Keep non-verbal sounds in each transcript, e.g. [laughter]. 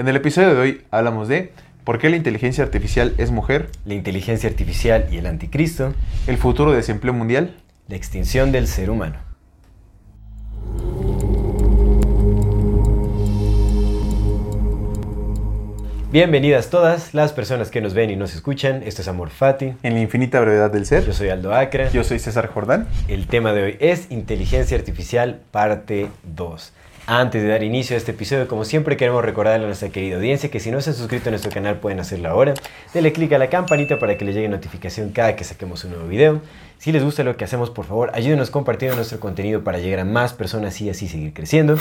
En el episodio de hoy hablamos de por qué la inteligencia artificial es mujer, la inteligencia artificial y el anticristo, el futuro desempleo mundial, la extinción del ser humano. Bienvenidas todas las personas que nos ven y nos escuchan. Esto es Amor Fati. en la infinita brevedad del ser. Yo soy Aldo Acra. Yo soy César Jordán. El tema de hoy es inteligencia artificial parte 2. Antes de dar inicio a este episodio, como siempre queremos recordarle a nuestra querida audiencia que si no se han suscrito a nuestro canal pueden hacerlo ahora. Denle clic a la campanita para que les llegue notificación cada que saquemos un nuevo video. Si les gusta lo que hacemos, por favor, ayúdenos compartiendo nuestro contenido para llegar a más personas y así seguir creciendo.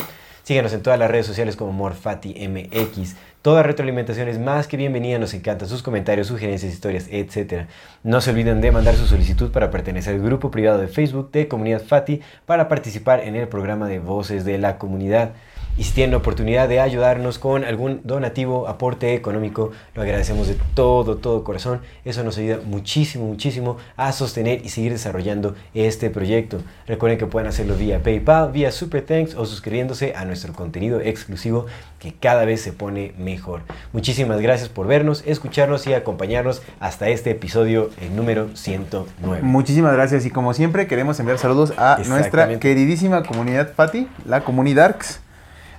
Síganos en todas las redes sociales como MorfatiMX. Toda retroalimentación es más que bienvenida, nos encantan sus comentarios, sugerencias, historias, etc. No se olviden de mandar su solicitud para pertenecer al grupo privado de Facebook de Comunidad Fati para participar en el programa de Voces de la Comunidad. Y si tienen la oportunidad de ayudarnos con algún donativo, aporte económico, lo agradecemos de todo, todo corazón. Eso nos ayuda muchísimo, muchísimo a sostener y seguir desarrollando este proyecto. Recuerden que pueden hacerlo vía PayPal, vía Super Thanks o suscribiéndose a nuestro contenido exclusivo que cada vez se pone mejor. Muchísimas gracias por vernos, escucharnos y acompañarnos hasta este episodio el número 109. Muchísimas gracias y como siempre queremos enviar saludos a nuestra queridísima comunidad Fati, la comunidarks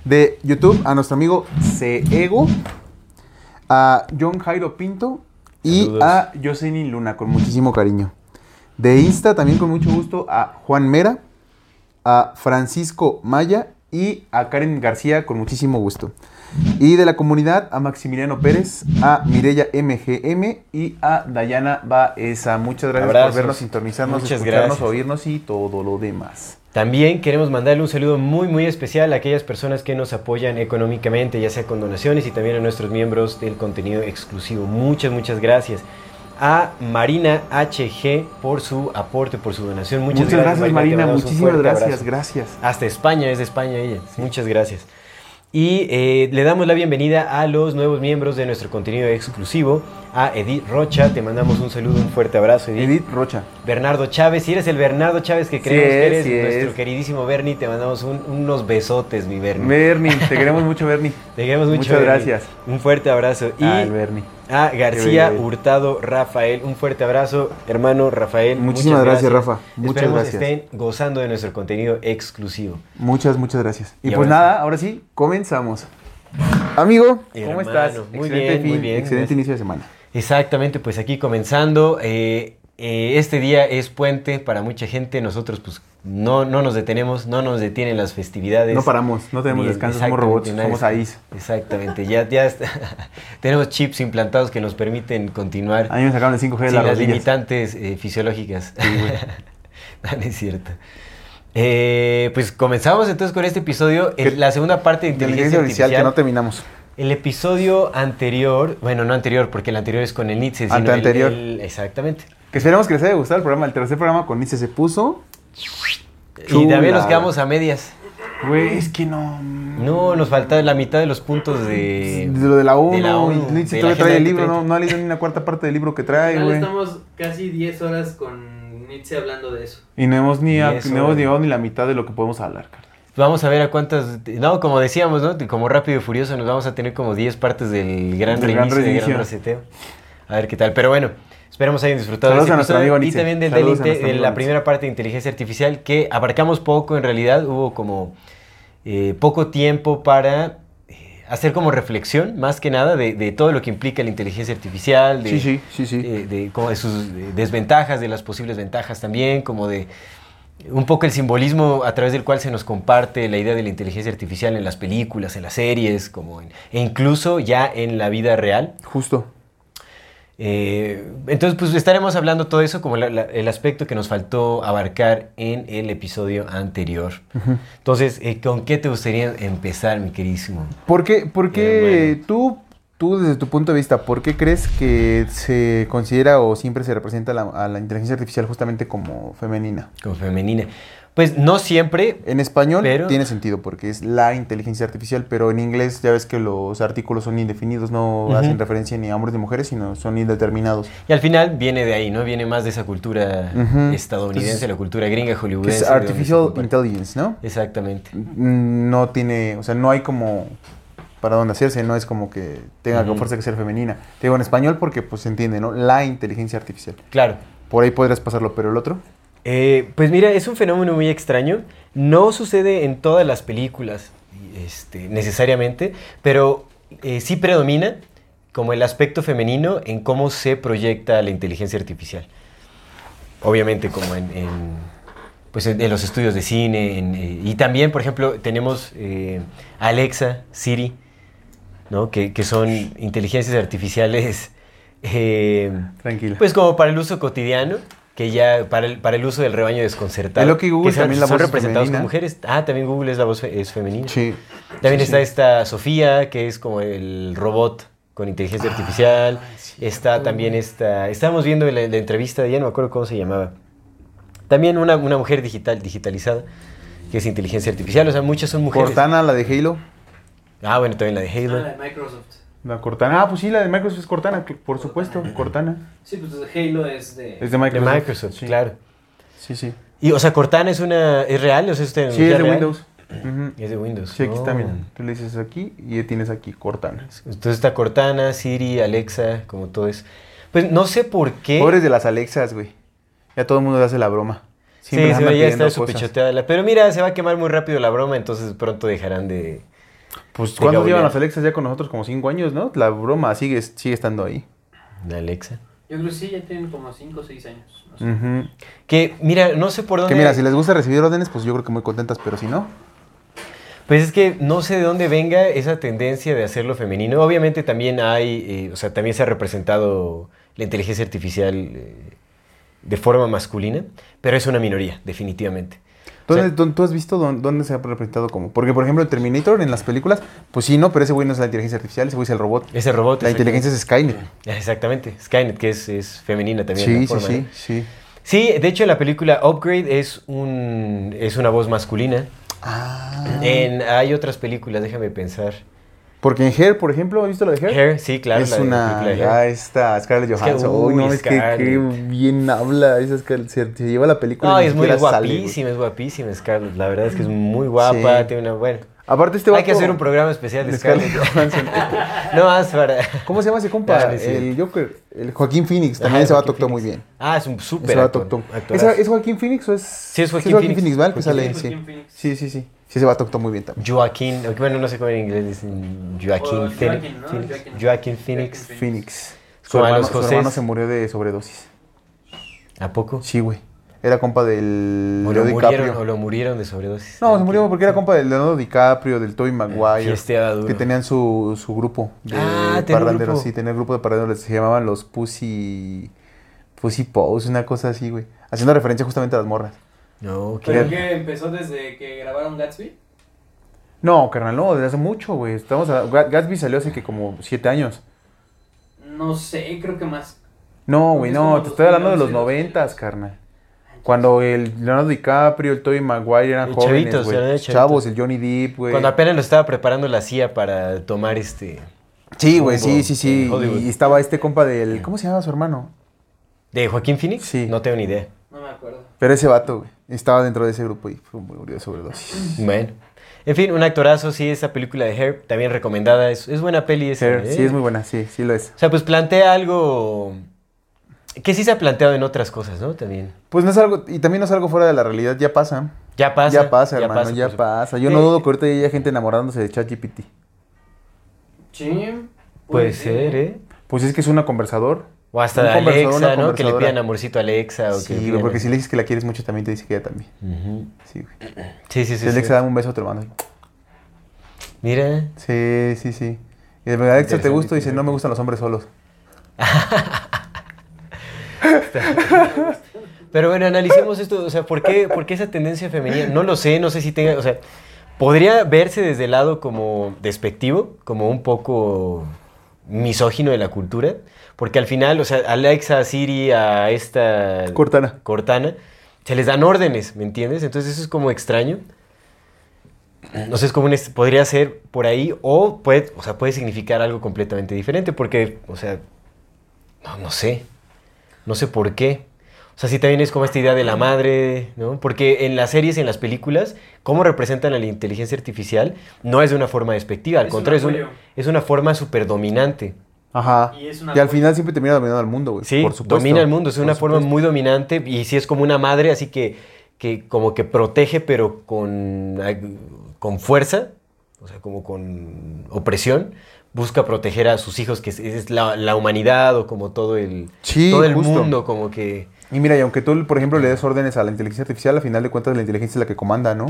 de YouTube, a nuestro amigo Ceego, a John Jairo Pinto y Saludos. a Jocelyn Luna con muchísimo cariño. De Insta también con mucho gusto a Juan Mera, a Francisco Maya y a Karen García con muchísimo gusto. Y de la comunidad a Maximiliano Pérez, a Mireya MGM y a Dayana Baeza. Muchas gracias Abrazos. por vernos, sintonizarnos, Muchas escucharnos, gracias. oírnos y todo lo demás. También queremos mandarle un saludo muy muy especial a aquellas personas que nos apoyan económicamente, ya sea con donaciones y también a nuestros miembros del contenido exclusivo. Muchas, muchas gracias. A Marina HG por su aporte, por su donación. Muchas, Muchas, gracias, te Marina. Muchísimas gracias, abrazo. gracias. Hasta España, es de España ella. Muchas gracias. Y eh, le damos la bienvenida a los nuevos miembros de nuestro contenido exclusivo. A Edith Rocha, te mandamos un saludo, un fuerte abrazo, Edith. Edith Rocha. Bernardo Chávez, si eres el Bernardo Chávez que creemos es, que eres, sí nuestro es. queridísimo Bernie, te mandamos un- unos besotes, mi Bernie. Bernie, te [laughs] queremos mucho, Bernie. Te queremos mucho. Muchas Bernie. gracias. Un fuerte abrazo. Y Ah, Bernie. a García. Hurtado Rafael, un fuerte abrazo, hermano Rafael. Muchísimas muchas gracias, Rafa. Muchas Esperemos gracias. estén gozando de nuestro contenido exclusivo. Muchas, muchas gracias. Y, Y pues ahora nada, ahora sí, comenzamos. Amigo, ¿cómo Hermano, estás? muy excelente bien, fin, muy bien, excelente gracias. inicio de semana. Exactamente, pues aquí comenzando. eh, eh, este día es puente para mucha gente. Nosotros, pues, no, no nos detenemos, no nos detienen las festividades. No paramos, no tenemos descanso, somos robots, somos AIs. Exactamente, ya, ya está- [laughs] tenemos chips implantados que nos permiten continuar A mí me sacaron el 5G de las las rodillas. limitantes eh, fisiológicas. no, no [laughs] es cierto. Eh, pues comenzamos entonces con este episodio, el- ¿Qué- la segunda parte de inteligencia inteligencia artificial artificial. que no terminamos. El episodio anterior, bueno, no anterior, porque el anterior es con el Nietzsche. Ante anterior. el- exactamente. Que esperemos que les haya gustado el programa. El tercer programa con Nietzsche se puso. Y también nos quedamos a medias. Güey, es que no. No, nos falta la mitad de los puntos de... De lo de la 1. de la ONU, y Nietzsche de todavía la trae el libro, no, 2030. no ha leído ni una cuarta parte del libro que trae, güey. estamos casi 10 horas con Nietzsche hablando de eso. Y no hemos ni, a- no hemos llegado ni la mitad de lo que podemos hablar, cara. Vamos a ver a cuántas... No, como decíamos, ¿no? Como Rápido y Furioso nos vamos a tener como 10 partes del gran Del gran reinicio, del reinicio. gran reseteo. A ver qué tal. Pero bueno, esperemos hayan disfrutado Saludos de este episodio amigo y también del Saludos delite de la primera parte de inteligencia artificial que abarcamos poco en realidad. Hubo como eh, poco tiempo para eh, hacer como reflexión, más que nada, de, de todo lo que implica la inteligencia artificial, de, Sí, sí, sí, eh, de, como sus desventajas, de las posibles ventajas también, como de un poco el simbolismo a través del cual se nos comparte la idea de la inteligencia artificial en las películas, en las series, como en- e incluso ya en la vida real. Justo. Eh, entonces, pues estaremos hablando todo eso como la- la- el aspecto que nos faltó abarcar en el episodio anterior. Entonces, eh, ¿con qué te gustaría empezar, mi queridísimo? ¿Por qué, por qué Eh, bueno. tú, tú, desde tu punto de vista, por qué crees que se considera o siempre se representa la- a la inteligencia artificial justamente como femenina? Como femenina. Pues no siempre, En español Pero- tiene sentido porque es la inteligencia artificial, pero en inglés ya ves que los artículos son indefinidos, no hacen referencia ni a hombres ni mujeres, sino son indeterminados. y al final viene de ahí, ¿no? Viene más de esa cultura estadounidense, Entonces, la cultura gringa, hollywoodense. es artificial intelligence, ¿no? Exactamente. Mm, No tiene, o sea, no hay como para dónde hacerse, no es como que tenga Ujú. con fuerza que ser femenina. Te digo en español porque pues se entiende, ¿no? La inteligencia artificial. Claro. Por ahí podrás pasarlo, pero el otro. Eh, pues mira, es un fenómeno muy extraño. No sucede en todas las películas este, necesariamente, pero eh, sí predomina como el aspecto femenino en cómo se proyecta la inteligencia artificial. Obviamente como en, en, pues en, en los estudios de cine. en, eh, y también, por ejemplo, tenemos Alexa, Siri, ¿no? que, que son inteligencias artificiales eh, Tranquila. pues como para el uso cotidiano, que ya para el, para el uso del rebaño desconcertado. Es lo que Google son, también la son voz es representados femenina. como mujeres. Ah, también Google es la voz fe- es femenina. sí. También Sí, está sí. esta Sofía, que es como el robot con inteligencia artificial. Está también esta... Estábamos viendo la, la entrevista, ya no me acuerdo cómo se llamaba. También una, una mujer digital, digitalizada, que es inteligencia artificial. O sea, muchas son mujeres. Cortana, la de Halo. Ah, bueno, también la de Ah, Halo. la de Microsoft. La Cortana. Ah, pues sí, la de Microsoft es Cortana, que- por supuesto, Cortana. Sí, pues Halo es de... Es de De Microsoft. Sí. claro. Sí, sí. Y, o sea, Cortana es una... ¿Es real? O sea, ¿es Sí, es de real? Windows. Es de Windows. Sí, aquí está, Oh. mira. Tú le dices aquí y tienes aquí Cortana. Entonces está Cortana, Siri, Alexa, como todo eso. Pues no sé por qué. Pobres de las Alexas, güey. Ya todo el mundo le hace la broma. sí, Siempre les se cosas. sopechoteada. la- Pero mira, se va a quemar muy rápido la broma, entonces pronto dejarán de. Pues, de ¿cuántos llevan las Alexas ya con nosotros? Como cinco años, ¿no? La broma sigue, sigue estando ahí. de Alexa. Yo creo que sí, ya tienen como 5 o 6 años. no sé. Ujú. Que mira, no sé por dónde. Que mira, si les gusta recibir órdenes, pues yo creo que muy contentas, pero si no, Pues es que no sé de dónde venga esa tendencia de hacerlo femenino. Obviamente también hay, eh, o sea, también se ha representado la inteligencia artificial eh, de forma masculina, pero es una minoría, definitivamente. ¿Dónde, ¿tú has visto dónde, dónde se ha representado como? Porque, por ejemplo, el Terminator en las películas, pues sí, no, pero ese güey no es la inteligencia artificial, ese güey es el robot. ese robot. La inteligencia es Skynet. Exactamente, Skynet, que es, es femenina también. Sí, sí, forma, sí, sí. Sí, de hecho en la película Upgrade es, un, es una voz masculina. Ah. En, hay otras películas, déjame pensar. Porque en Hair, por ejemplo, ¿has visto la de Hair? Hair, sí, claro. es la- una. de Ah, Scarlett Es que, Johansson. uy, no, es que qué bien habla. Esa Scarlett, se, se lleva la película. No, es muy sale, guapísima, es guapísima Scarlett. La verdad es que es muy guapa, Sí. tiene una buena. Aparte, este Hay que hacer un programa especial de de Scarlett. Johansson. [laughs] no más para... ¿Cómo se llama ese compa? [laughs] Ah, sí. el Joker. El Joaquín Phoenix. También vato Joaquín actuó muy bien. Ah, es un súper actor. ¿Es, ¿Es Joaquín Phoenix o es.? Sí, es Joaquín Phoenix. Phoenix, ¿vale? Que Joaquín sale, Sí, sí. Joaquín. Sí, sí, sí. Ese vato actuó muy bien también. Joaquín, bueno, no sé cómo en inglés dicen Joaquín Phoenix. Joaquín, ¿no? Phoenix. Joaquín. Joaquín Phoenix. Joaquín Phoenix. Su hermano, su se murió de sobredosis. ¿A poco? Sí, güey. Era compa del O Leo lo, murieron, DiCaprio. o lo murieron de sobredosis. No, se murió porque era compa del Leonardo DiCaprio, del Tobey Maguire. Duro. Que tenían su, su grupo de Ah, parranderos. grupo. Sí, tenía el grupo de parranderos. Se llamaban los Pussy... Pussy Pose, una cosa así, güey. Haciendo referencia justamente a las morras. No, qué... ¿Pero qué empezó desde que grabaron Gatsby? No, carnal, no, desde hace mucho, güey. Estamos a- Ga- Gatsby salió hace que como siete años. No sé, creo que más. No, güey, que no, te estoy hablando de los 2011, noventas, carnal. Cuando el Leonardo DiCaprio, el Tobey Maguire eran jóvenes, chavitos, eran. Chavos, el Johnny Depp, güey. Cuando apenas lo estaba preparando la CIA para tomar este... Sí, güey, sí, sí, sí. Y estaba este compa del... ¿Cómo se llama su hermano? ¿De Joaquín Phoenix? Sí. No tengo ni idea. No me acuerdo. Pero ese vato, güey. Estaba dentro de ese grupo y fue murió de sobredosis. [laughs] Bueno. En fin, un actorazo, sí, esa película de Hair, también recomendada. Es, es buena peli esa. Hair, ¿eh? Sí, es muy buena, sí, sí lo es. O sea, pues plantea algo que sí se ha planteado en otras cosas, ¿no? También. Pues no es algo... Y también no es algo fuera de la realidad, ya pasa. Ya pasa. ya pasa, hermano, ya pasa. Yo Eh, no dudo que ahorita haya gente enamorándose de ChatGPT. Sí. Puede ser, ¿eh? Pues es que es una conversador. O hasta de Alexa, ¿no? Que le pidan amorcito a Alexa. O que Sí, pidan- porque si le dices que la quieres mucho, también te dice que ella también. Sí, güey. Sí, sí, sí. Si sí. Alexa, dame un beso, te lo mando. Mira. Sí, sí, sí. Y de verdad, Alexa, ¿te gusta? Y dice, no me gustan los hombres solos. [laughs] Pero bueno, analicemos esto, o sea, ¿por qué, por qué esa tendencia femenina? No lo sé, no sé si tenga, o sea, podría verse desde el lado como despectivo, como un poco misógino de la cultura, porque al final, o sea, Alexa, Siri, a esta Cortana. Cortana, se les dan órdenes, ¿me entiendes? Entonces eso es como extraño. No sé, es como un podría ser por ahí o puede, o sea, puede significar algo completamente diferente porque, o sea, no, no sé, no sé por qué. O sea, sí también es como esta idea de la madre, ¿no? Porque en las series y en las películas, cómo representan a la inteligencia artificial no es de una forma despectiva, al Es un contrario, es una, es una forma súper dominante. Ajá. Y es un Y al final siempre termina dominando al mundo, güey. Sí, por supuesto. domina el mundo, es Por una forma supuesto. muy dominante y sí es como una madre, así que, que como que protege, pero con, con fuerza, o sea, como con opresión, busca proteger a sus hijos, que es, es la, la humanidad o como todo el, Sí, todo el justo. mundo, como que... Y mira, y aunque tú, por ejemplo, le des órdenes a la inteligencia artificial, al final de cuentas la inteligencia es la que comanda, ¿no?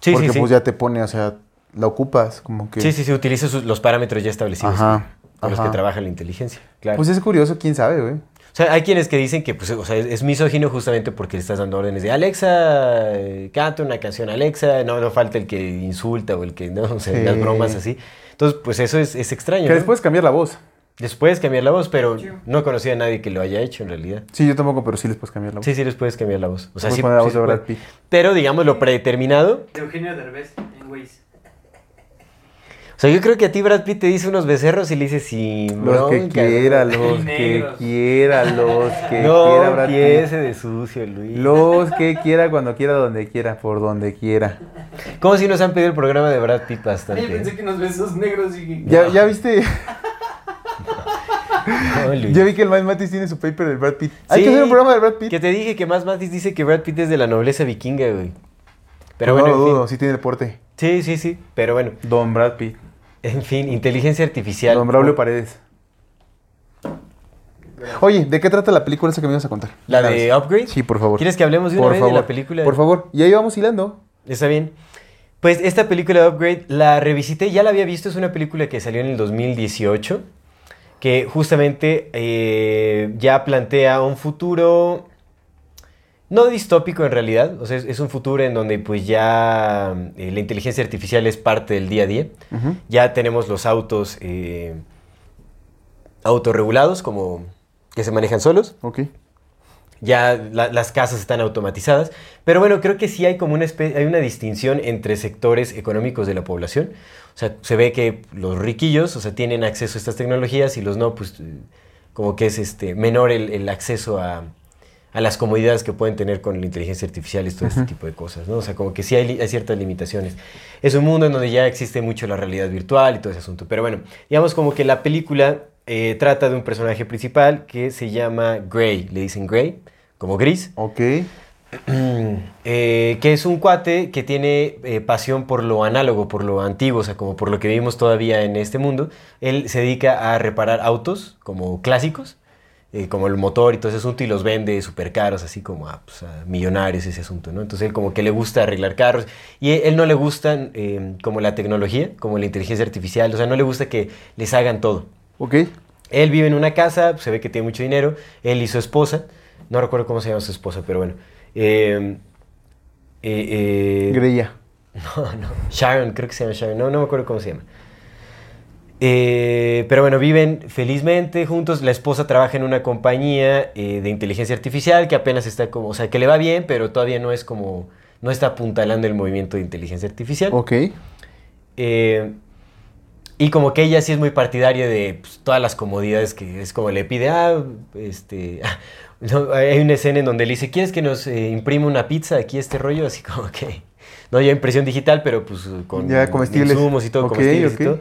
Sí, Porque sí, sí. pues ya te pone, o sea, la ocupas, como que... Sí, sí, sí, utiliza sus- los parámetros ya establecidos Ajá, con los que trabaja la inteligencia. Claro. Pues es curioso, quién sabe, güey. O sea, hay quienes que dicen que pues, o sea, es, es misógino justamente porque le estás dando órdenes de Alexa, eh, canta una canción Alexa, no, no falta el que insulta o el que, no, o sea, Sí. las bromas así. Entonces, pues eso es, es extraño. Que ¿no? después cambiar la voz. Les puedes cambiar la voz, pero Sí. no conocía a nadie que lo haya hecho en realidad. Sí, yo tampoco, pero sí les puedes cambiar la voz. Sí, sí, les puedes cambiar la voz. O sea, Puedes sí, poner la sí voz de Brad. Pitt. Pero, digamos, lo predeterminado. De Eugenio Derbez en Waze. O sea, yo creo que a ti Brad Pitt te dice unos becerros y le dices sin Los que quiera, ¿no? los que quiera, los [laughs] que No, quiera, Brad Pitt. de sucio, Luis. Los que quiera, cuando quiera, donde quiera, por donde quiera. Como si nos han pedido el programa de Brad Pitt Ay, bastante. pensé ¿eh? que unos besos negros y... ¿Ya, ya viste? [laughs] No. Ya vi que el Mike Matis tiene su paper del Brad Pitt. Hay Sí, que hacer un programa de Brad Pitt. Que te dije que más Matis dice que Brad Pitt es de la nobleza vikinga, güey. Pero Pues bueno, no lo en fin. dudo, sí tiene deporte. Sí, sí, sí. Pero bueno, Don Brad Pitt. en fin, inteligencia artificial. Don Braulio Paredes. Oye, ¿de qué trata la película esa que me ibas a contar? ¿La de vez. Upgrade? Sí, por favor. ¿Quieres que hablemos de una Por vez favor. de la película? Por favor. Y ahí vamos hilando. Está bien. Pues esta película de Upgrade la revisité, ya la había visto, es una película que salió en el 2018, que justamente eh, ya plantea un futuro no distópico en realidad, o sea, es, es un futuro en donde pues ya eh, la inteligencia artificial es parte del día a día. Ya tenemos los autos eh, autorregulados, como que se manejan solos. Ok. Ya la- las casas están automatizadas. Pero bueno, creo que sí hay como una, espe- hay una distinción entre sectores económicos de la población. O sea, se ve que los riquillos, o sea, tienen acceso a estas tecnologías y los no, pues como que es este, menor el, el acceso a, a las comodidades que pueden tener con la inteligencia artificial y todo este tipo de cosas, ¿no? O sea, como que sí hay, ciertas limitaciones. Es un mundo en donde ya existe mucho la realidad virtual y todo ese asunto. Pero bueno, digamos como que la película eh, trata de un personaje principal que se llama Gray, le dicen Gray, como gris, Ok. [clears throat] eh, que es un cuate que tiene eh, pasión por lo análogo, por lo antiguo, o sea, como por lo que vivimos todavía en este mundo. Él se dedica a reparar autos como clásicos, eh, como el motor y todo ese asunto, y los vende súper caros, así como a, pues, a millonarios ese asunto, ¿no? Entonces él como que le gusta arreglar carros, y él, él no le gusta eh, como la tecnología, como la inteligencia artificial, o sea, no le gusta que les hagan todo. Ok. Él vive en una casa, se ve que tiene mucho dinero, él y su esposa, no recuerdo cómo se llama su esposa, pero bueno. Eh, eh, eh, Greya. [laughs] no, no, Sharon, creo que se llama Sharon, no, no me acuerdo cómo se llama. Eh, pero bueno, viven felizmente juntos. La esposa trabaja en una compañía eh, de inteligencia artificial que apenas está como, o sea, que le va bien, pero todavía no es como, no está apuntalando el movimiento de inteligencia artificial. Ok. Eh, y como que ella sí es muy partidaria de pues, todas las comodidades que es como le pide, ah, este, [laughs] ah, [laughs] no, hay una escena en donde le dice, ¿quieres que nos eh, imprima una pizza aquí este rollo? Así como que, [laughs] no ya impresión digital, pero pues con Ya comestibles. insumos y todo, Ok, comestibles ok. y todo.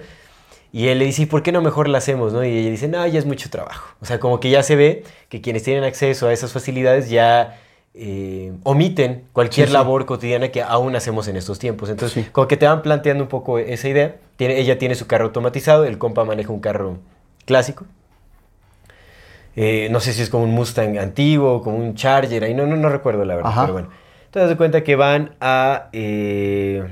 Y él le dice, ¿y por qué no mejor la hacemos? ¿no? Y ella dice, no, ya es mucho trabajo. O sea, como que ya se ve que quienes tienen acceso a esas facilidades ya eh, omiten cualquier Sí, sí. labor cotidiana que aún hacemos en estos tiempos. Entonces, Sí. como que te van planteando un poco esa idea. Tiene, ella tiene su carro automatizado, el compa maneja un carro clásico. Eh, no sé si es como un Mustang antiguo, como un Charger, ahí no, no, no recuerdo la verdad, Ajá. pero bueno. Te das cuenta que van a, eh,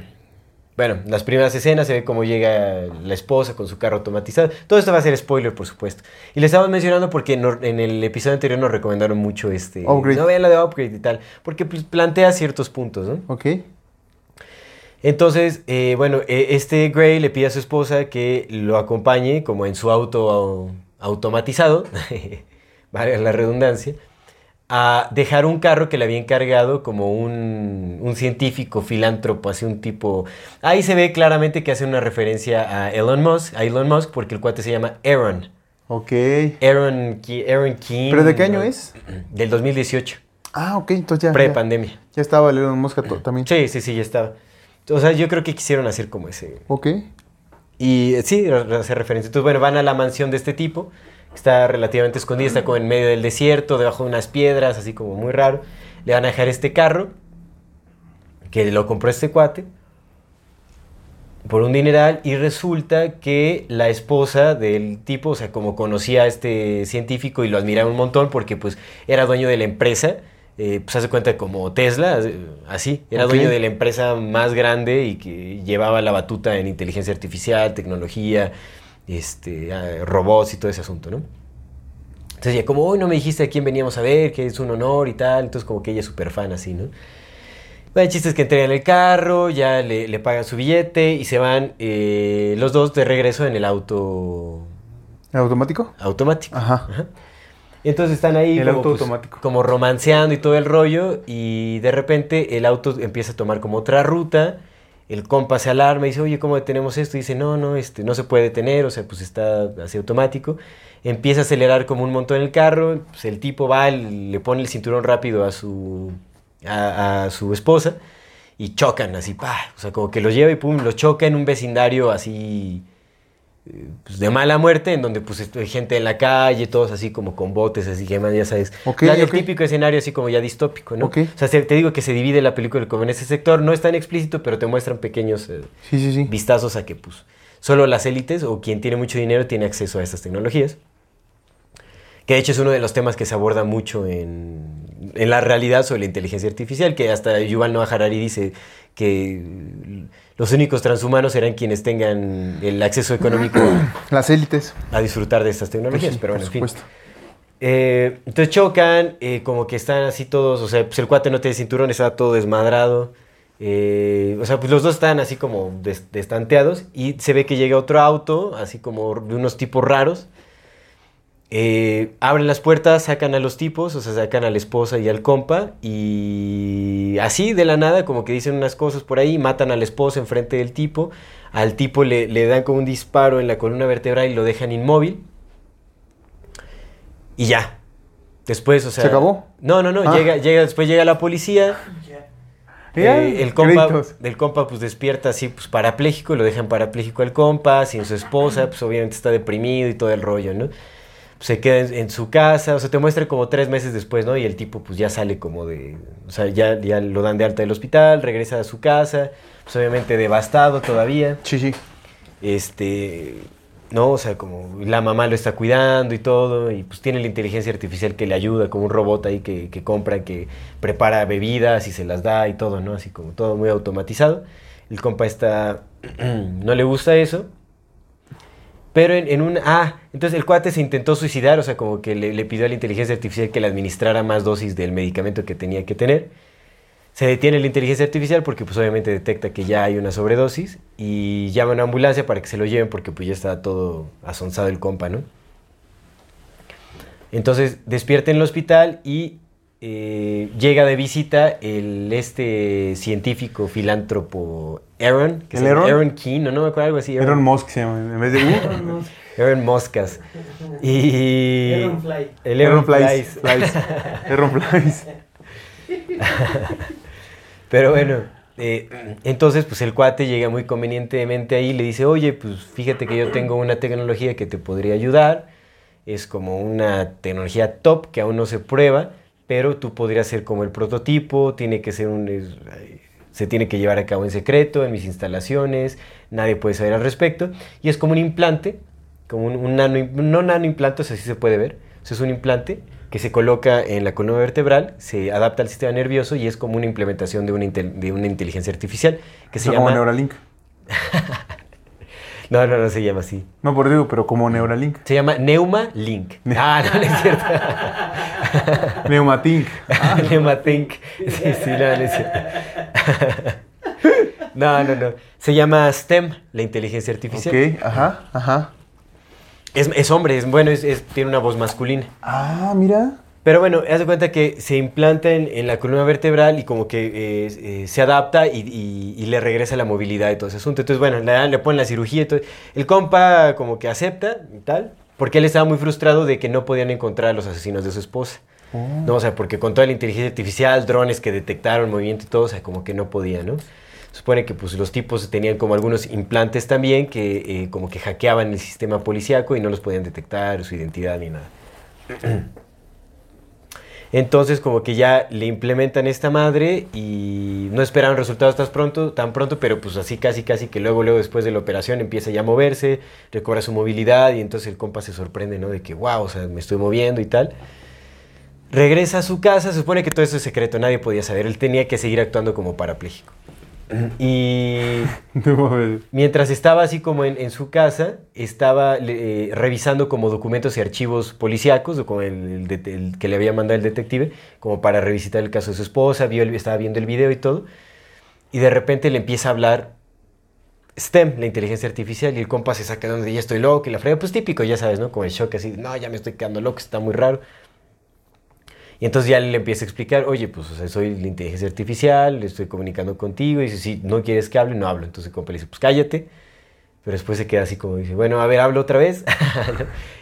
bueno, las primeras escenas se ve cómo llega la esposa con su carro automatizado. Todo esto va a ser spoiler, por supuesto. Y le estamos mencionando porque no- en el episodio anterior nos recomendaron mucho este... Upgrade. No vean la de Upgrade y tal. Porque pues, plantea ciertos puntos, ¿no? Ok. Entonces, eh, bueno, este Gray le pide a su esposa que lo acompañe como en su auto au- automatizado, [laughs] vale la redundancia, a dejar un carro que le había encargado como un, un científico filántropo, así un tipo... Ahí se ve claramente que hace una referencia a Elon Musk, a Elon Musk porque el cuate se llama Aaron. Ok. Aaron, King. ¿Pero de qué año es? [clears throat] Del 2018, Ah, ok, entonces ya. ya, pre-pandemia. ya estaba Elon Musk también. Sí, sí, sí, ya estaba. O sea, yo creo que quisieron hacer como ese... Ok. Y eh, sí, hace referencia. Entonces, bueno, van a la mansión de este tipo, está relativamente escondida, está como en medio del desierto, debajo de unas piedras, así como muy raro. Le van a dejar este carro, que lo compró este cuate, por un dineral, y resulta que la esposa del tipo, o sea, como conocía a este científico y lo admiraba un montón porque pues era dueño de la empresa, eh, pues hace cuenta como Tesla, eh, así, era dueño de la empresa más grande y que llevaba la batuta en inteligencia artificial, tecnología, este, robots y todo ese asunto, ¿no? Entonces ya como, hoy no me dijiste a quién veníamos a ver, que es un honor y tal, entonces como que ella es súper fan así, ¿no? Bueno, el chiste es que entregan el carro, ya le, le pagan su billete y se van eh, los dos de regreso en el auto ¿El automático? automático. Ajá. Y entonces están ahí El como, auto pues, automático. como romanceando y todo el rollo y de repente el auto empieza a tomar como otra ruta. El compa se alarma y dice, oye, ¿cómo detenemos esto? Y dice, no, no, este, no se puede detener, o sea, pues está así automático. Empieza a acelerar como un montón el carro, pues el tipo va, le pone el cinturón rápido a su, a, su esposa y chocan así, pa, o sea, como que los lleva y pum, los choca en un vecindario así pues, de mala muerte, en donde pues hay gente en la calle, todos así como con botes, así que ya sabes. Ok, Ya el típico escenario así como ya distópico, ¿no? O sea, se- te digo que se divide la película como en ese sector, no es tan explícito, pero te muestran pequeños eh, Sí, sí, sí. vistazos a que pues solo las élites o quien tiene mucho dinero tiene acceso a estas tecnologías. Que de hecho es uno de los temas que se aborda mucho en, en la realidad sobre la inteligencia artificial, que hasta Yuval Noah Harari dice que los únicos transhumanos serán quienes tengan el acceso económico a, [clears throat] Las élites. a disfrutar de estas tecnologías. Pues sí, pero por bueno, en fin. supuesto. Eh, entonces chocan, eh, como que están así todos, o sea, pues el cuate no tiene cinturón, está todo desmadrado. eh, o sea, pues los dos están así como des- destanteados y se ve que llega otro auto, así como de unos tipos raros. Eh, abren las puertas, sacan a los tipos, o sea, sacan a la esposa y al compa y así de la nada como que dicen unas cosas por ahí, matan a la esposa enfrente del tipo, al tipo le, le dan como un disparo en la columna vertebral y lo dejan inmóvil y ya. Después, o sea... ¿Se acabó? No, no, no, Ah. llega, llega, después llega la policía, [laughs] Ya, eh, el compa, créditos. el compa pues despierta así pues parapléjico, lo dejan parapléjico al compa, sin su esposa, pues obviamente está deprimido y todo el rollo, ¿no? Se queda en, en su casa, o sea, te muestra como tres meses después, ¿no? Y el tipo pues ya sale como de, o sea, ya, ya lo dan de alta del hospital, regresa a su casa, pues obviamente devastado todavía, Sí, sí. este, ¿no? O sea, como la mamá lo está cuidando y todo, y pues tiene la inteligencia artificial que le ayuda, como un robot ahí que, que compra, que prepara bebidas y se las da y todo, ¿no? Así como todo muy automatizado. El compa está, [clears throat] no le gusta eso. Pero en, en un... Ah, entonces el cuate se intentó suicidar, o sea, como que le, pidió a la inteligencia artificial que le administrara más dosis del medicamento que tenía que tener. Se detiene la inteligencia artificial porque pues obviamente detecta que ya hay una sobredosis y llama a una ambulancia para que se lo lleven porque pues ya está todo asonzado el compa, ¿no? Entonces despierta en el hospital y eh, llega de visita el este científico filántropo Aaron, que ¿El se llama Aaron? Aaron King, ¿no? No me acuerdo algo así. Elon Musk se llama. En vez de U. [laughs] Aaron Moscas. Y... Aaron Fly. El Aaron Aaron Flies. Flies. Flies. [laughs] Aaron Flies. [laughs] Pero bueno, eh, entonces pues el cuate llega muy convenientemente ahí y le dice, oye, pues fíjate que yo tengo una tecnología que te podría ayudar. Es como una tecnología top que aún no se prueba, pero tú podrías ser como el prototipo, tiene que ser un... es- se tiene que llevar a cabo en secreto en mis instalaciones, nadie puede saber al respecto. Y es como un implante, como un, un nano, no nano implante, o sea, sí se puede ver. O sea, es un implante que se coloca en la columna vertebral, se adapta al sistema nervioso y es como una implementación de una, intel- de una inteligencia artificial que se Eso como llama Neuralink. [laughs] No, no, no se llama así. No, por digo, pero como Neuralink. Se llama Neuralink. Ah, no, no es cierto. [laughs] [laughs] Neumatink. [laughs] Neumatink. Sí, sí, no, no es cierto. [laughs] No, no, no. Se llama STEM, la inteligencia artificial. Ok, ajá, ajá. Es, es hombre, es bueno, es- es- tiene una voz masculina. Ah, mira. Pero bueno, haz de cuenta que se implanta en, en la columna vertebral y como que eh, eh, se adapta y, y- y le regresa la movilidad y todo ese asunto. Entonces, bueno, le, le ponen la cirugía y todo. El compa como que acepta y tal, porque él estaba muy frustrado de que no podían encontrar a los asesinos de su esposa. No, o sea, porque con toda la inteligencia artificial, drones que detectaron movimiento y todo, o sea, como que no podía, ¿no? Supone que pues los tipos tenían como algunos implantes también que eh, como que hackeaban el sistema policíaco y no los podían detectar, su identidad ni nada. [clears throat] Entonces como que ya le implementan esta madre y no esperaban resultados tan pronto, tan pronto, pero pues así casi casi que luego luego después de la operación empieza ya a moverse, recobra su movilidad y entonces el compa se sorprende, ¿no? De que wow, o sea, me estoy moviendo y tal. Regresa a su casa, se supone que todo eso es secreto, nadie podía saber, él tenía que seguir actuando como parapléjico. Y. [laughs] Mientras estaba así como en, en su casa, estaba eh, revisando como documentos y archivos policíacos, como el, el det- el que le había mandado el detective, como para revisitar el caso de su esposa, vio el- estaba viendo el video y todo, y de repente le empieza a hablar STEM, la inteligencia artificial, y el compa se saca de donde ya estoy loco, y la frega, pues típico, ya sabes, ¿no? Como el shock así, no, ya me estoy quedando loco, está muy raro. Y entonces ya le empieza a explicar, oye, pues o sea, soy la inteligencia artificial, estoy comunicando contigo, y dice, si no quieres que hable, no hablo. Entonces el compa le dice, pues cállate. Pero después se queda así como, dice, bueno, a ver, hablo otra vez. [laughs]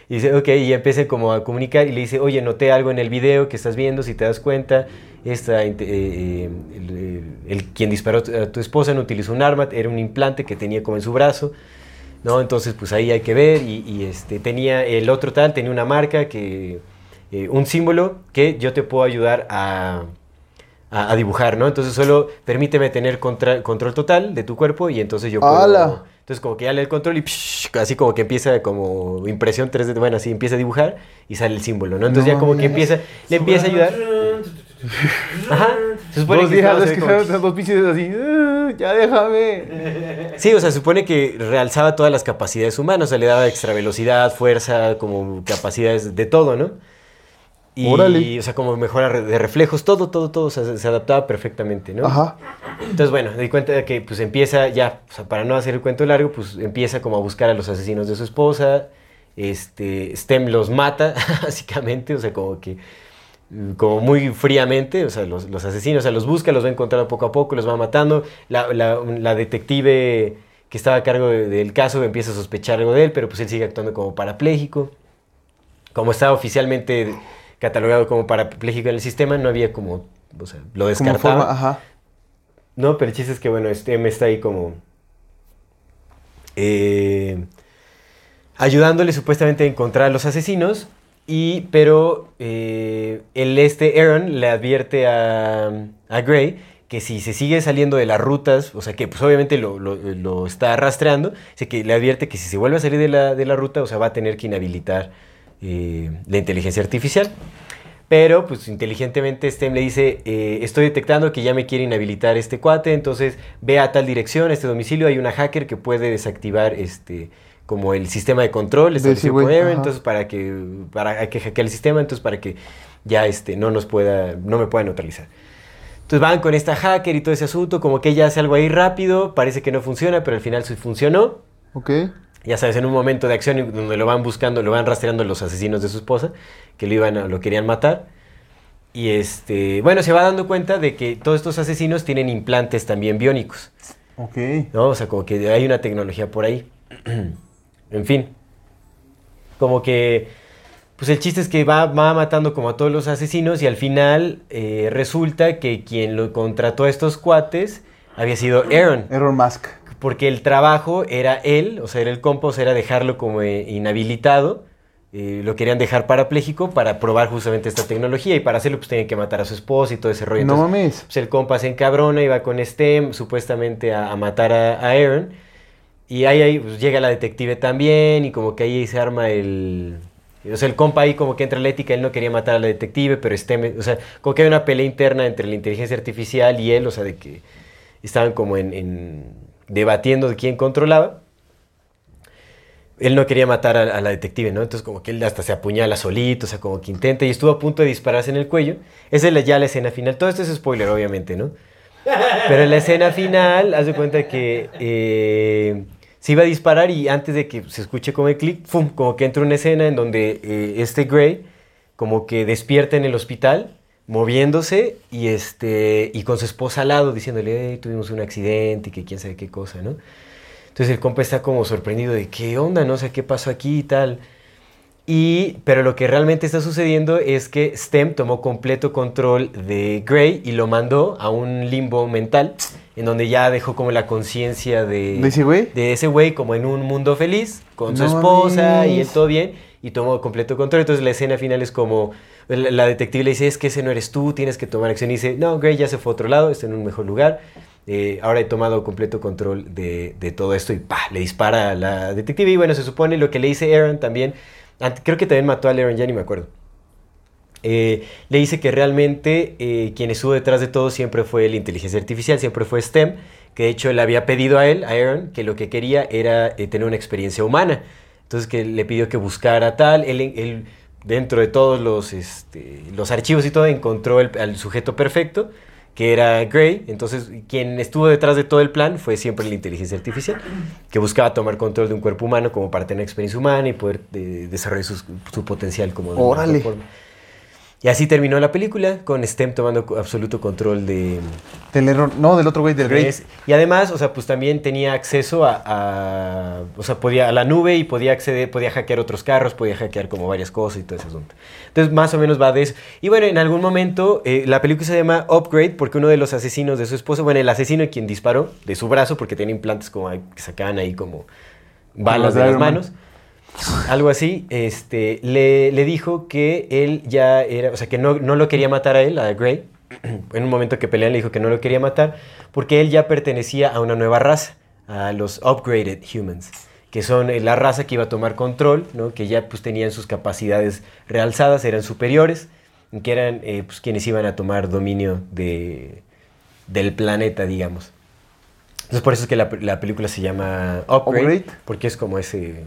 Y dice, ok, y empieza como a comunicar y le dice, oye, noté algo en el video que estás viendo, si te das cuenta, esta, eh, eh, el, el- el quien disparó a tu esposa no utilizó un arma, era un implante que tenía como en su brazo. ¿no? Entonces, pues ahí hay que ver. Y, y, este, tenía el otro tal, tenía una marca que. Eh, un símbolo que yo te puedo ayudar a, a, a dibujar, ¿no? Entonces, solo permíteme tener contra- control total de tu cuerpo y entonces yo puedo. ¡Hala! Entonces, como que ya le el control y psh, así como que empieza como impresión 3D, bueno, así empieza a dibujar y sale el símbolo, ¿no? Entonces, No ya como que empieza, le empieza a ayudar. Ajá. Se supone Dos que que como- dos pinches así. "Ah, ya déjame. Sí, o sea, supone que realzaba todas las capacidades humanas, o sea, le daba extra velocidad, fuerza, como capacidades de todo, ¿no? Y, Órale. o sea, como mejora de reflejos, todo, todo, todo, o sea, se, adaptaba perfectamente, ¿no? Ajá. Entonces, bueno, me di cuenta de que, pues, empieza ya, o sea, para no hacer el cuento largo, pues, empieza como a buscar a los asesinos de su esposa, este, Stem los mata, [laughs] básicamente, o sea, como que, mm, como muy fríamente, o sea, los, los asesinos, o sea, los busca, los va encontrando poco a poco, los va matando, la, la- la detective que estaba a cargo de- del caso empieza a sospechar algo de él, pero pues él sigue actuando como parapléjico. Como estaba oficialmente catalogado como parapléjico en el sistema, no había como, o sea, lo Como descartaba. forma, ajá. No, pero el chiste es que, bueno, este M está ahí como... eh, ayudándole supuestamente a encontrar a los asesinos, y, pero eh, el este Aaron le advierte a, a Gray que si se sigue saliendo de las rutas, o sea que pues obviamente lo, lo- lo está rastreando, dice que le advierte que si se vuelve a salir de la, de la ruta, o sea, va a tener que inhabilitar eh, la inteligencia artificial. Pero, pues inteligentemente Stem le dice, eh, estoy detectando que ya me quiere inhabilitar este cuate, entonces ve a tal dirección, a este domicilio, hay una hacker que puede desactivar este como el sistema de control establecido por entonces para que para hay que hackear el sistema, entonces para que ya este no nos pueda no me pueda neutralizar. Entonces van con esta hacker y todo ese asunto, como que ella hace algo ahí rápido, parece que no funciona, pero al final sí funcionó Ok. Ya sabes, en un momento de acción donde lo van buscando, lo van rastreando los asesinos de su esposa, que lo iban a- lo querían matar. Y este, bueno, se va dando cuenta de que todos estos asesinos tienen implantes también biónicos, Ok. ¿no? O sea, como que hay una tecnología por ahí. [clears throat] en fin. Como que pues el chiste es que va, va matando como a todos los asesinos y al final eh, resulta que quien lo contrató a estos cuates había sido Aaron. Error Mask. Porque el trabajo era él, o sea, era el compa, o sea, era dejarlo como eh, inhabilitado. eh, lo querían dejar parapléjico para probar justamente esta tecnología y para hacerlo pues tenían que matar a su esposa y todo ese rollo. No Entonces, mames. pues, el compa se encabrona y va con Stem supuestamente a, a matar a, a Aaron. Y ahí, ahí pues, llega la detective también y como que ahí se arma el... O sea, el compa ahí como que entra la ética, él no quería matar a la detective, pero Stem... O sea, como que hay una pelea interna entre la inteligencia artificial y él, o sea, de que estaban como en... en- debatiendo de quién controlaba. Él no quería matar a, la detective, ¿no? Entonces como que él hasta se apuñala solito, o sea, como que intenta y estuvo a punto de dispararse en el cuello. Esa es ya la escena final. Todo esto es spoiler, obviamente, ¿no? Pero en la escena final, haz de cuenta que eh, se iba a disparar y antes de que se escuche como el clic, ¡fum! Como que entra una escena en donde eh, este Gray como que despierta en el hospital, moviéndose y, este, y con su esposa al lado, diciéndole, "Ey, tuvimos un accidente y que quién sabe qué cosa, ¿no? Entonces el compa está como sorprendido de qué onda, no sé qué pasó aquí y tal. Y, pero lo que realmente está sucediendo es que STEM tomó completo control de Gray y lo mandó a un limbo mental, en donde ya dejó como la conciencia de, ¿De ese güey? de ese güey como en un mundo feliz, con su esposa y él mames. todo bien, y tomó completo control. Entonces la escena final es como, la, detective le dice, es que ese no eres tú, tienes que tomar acción. Y dice, no, Gray ya se fue a otro lado, está en un mejor lugar. eh, ahora he tomado completo control de, de todo esto y pa, le dispara a la detective. Y bueno, se supone lo que le dice Aaron también, creo que también mató a Aaron, ya ni me acuerdo. Eh, le dice que realmente eh, quien estuvo detrás de todo siempre fue la inteligencia artificial, siempre fue STEM, que de hecho le había pedido a él, a Aaron, que lo que quería era tener una experiencia humana. Entonces que le pidió que buscara tal, él, dentro de todos los, este, los archivos y todo encontró el, al sujeto perfecto, que era Gray. Entonces quien estuvo detrás de todo el plan fue siempre la inteligencia artificial, que buscaba tomar control de un cuerpo humano como para tener experiencia humana y poder eh, desarrollar sus- su potencial como de una Órale. forma. Y así terminó la película, con STEM tomando absoluto control de... Del error. No, del otro güey, del Grey. y además, o sea, pues también tenía acceso a, a- o sea, podía a la nube y podía acceder, podía hackear otros carros, podía hackear como varias cosas y todo ese asunto. Entonces, más o menos va de eso. Y bueno, en algún momento, eh, la película se llama Upgrade porque uno de los asesinos de su esposo, bueno, el asesino quien disparó de su brazo, porque tenía implantes como que sacaban ahí como balas de las Iron Man. Algo así, este, le, le dijo que él ya era, o sea, que no, no lo quería matar a él, a Gray. [clears throat] En un momento que pelean le dijo que no lo quería matar porque él ya pertenecía a una nueva raza, a los Upgraded Humans, que son eh, la raza que iba a tomar control, ¿no? que ya pues tenían sus capacidades realzadas, eran superiores, y que eran eh, pues, quienes iban a tomar dominio de, del planeta, digamos. Entonces por eso es que la, la película se llama Upgrade, Upgrade. porque es como ese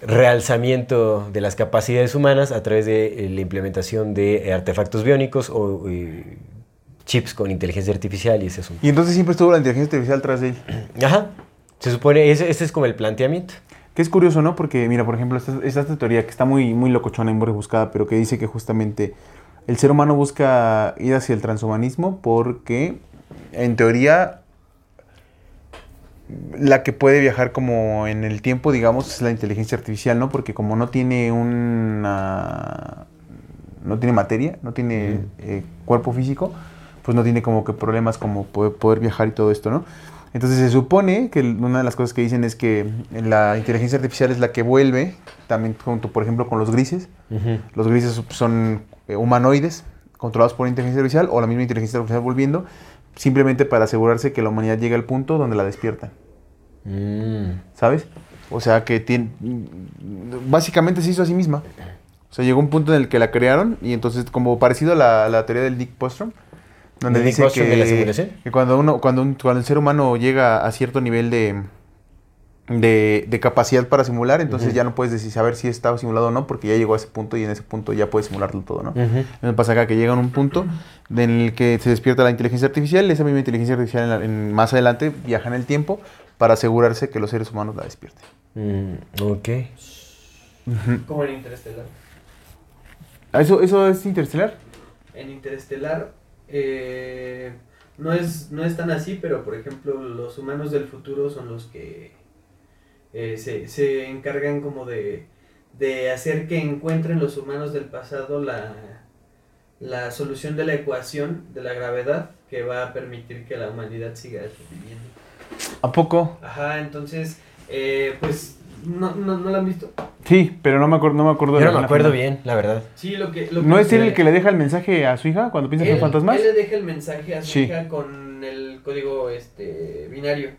realzamiento de las capacidades humanas a través de eh, la implementación de eh, artefactos biónicos o eh, chips con inteligencia artificial y ese asunto. Y entonces siempre estuvo la inteligencia artificial tras de él. [clears throat] Ajá. Se supone, ese, ese es como el planteamiento. Que es curioso, ¿no? Porque, mira, por ejemplo, esta, esta esta teoría que está muy, muy locochona y muy rebuscada, pero que dice que justamente el ser humano busca ir hacia el transhumanismo porque, en teoría, la que puede viajar como en el tiempo, digamos, es la inteligencia artificial, ¿no? Porque como no tiene una... no tiene materia, no tiene eh, cuerpo físico, pues no tiene como que problemas como poder, poder viajar y todo esto, ¿no? Entonces se supone que una de las cosas que dicen es que la inteligencia artificial es la que vuelve, también junto, por ejemplo, con los grises. Los grises son eh, humanoides controlados por inteligencia artificial o la misma inteligencia artificial volviendo, simplemente para asegurarse que la humanidad llegue al punto donde la despiertan, Mm. ¿sabes? O sea, que tiene, básicamente se hizo a sí misma. O sea, llegó un punto en el que la crearon y entonces, como parecido a la, la teoría del Nick Bostrom, donde ¿Del Nick dice Bostrom que, de la que cuando, uno, cuando, un- cuando el ser humano llega a cierto nivel de, de, de capacidad para simular, entonces ya no puedes decir saber si estaba simulado o no, porque ya llegó a ese punto y en ese punto ya puedes simularlo todo, ¿no? Me pasa acá que llega a un punto en el que se despierta la inteligencia artificial, esa misma inteligencia artificial en la- en- más adelante viaja en el tiempo para asegurarse que los seres humanos la despierten. Mm, ok. Como en Interestelar. ¿Eso, ¿Eso es interestelar? En Interestelar eh, no, es, no es tan así, pero por ejemplo los humanos del futuro son los que eh, se, se encargan como de, de hacer que encuentren los humanos del pasado la, la solución de la ecuación de la gravedad que va a permitir que la humanidad siga viviendo. ¿A poco? Ajá, entonces, eh, pues, ¿no, no, ¿no lo han visto? Sí, pero no me acuerdo, no me acuerdo Yo no la me acuerdo final. bien, la verdad. Sí, lo que... Lo ¿No que es él el que le deja el mensaje a su hija cuando piensa que él, son fantasmas? él le deja el mensaje a su Sí. hija con el código este binario.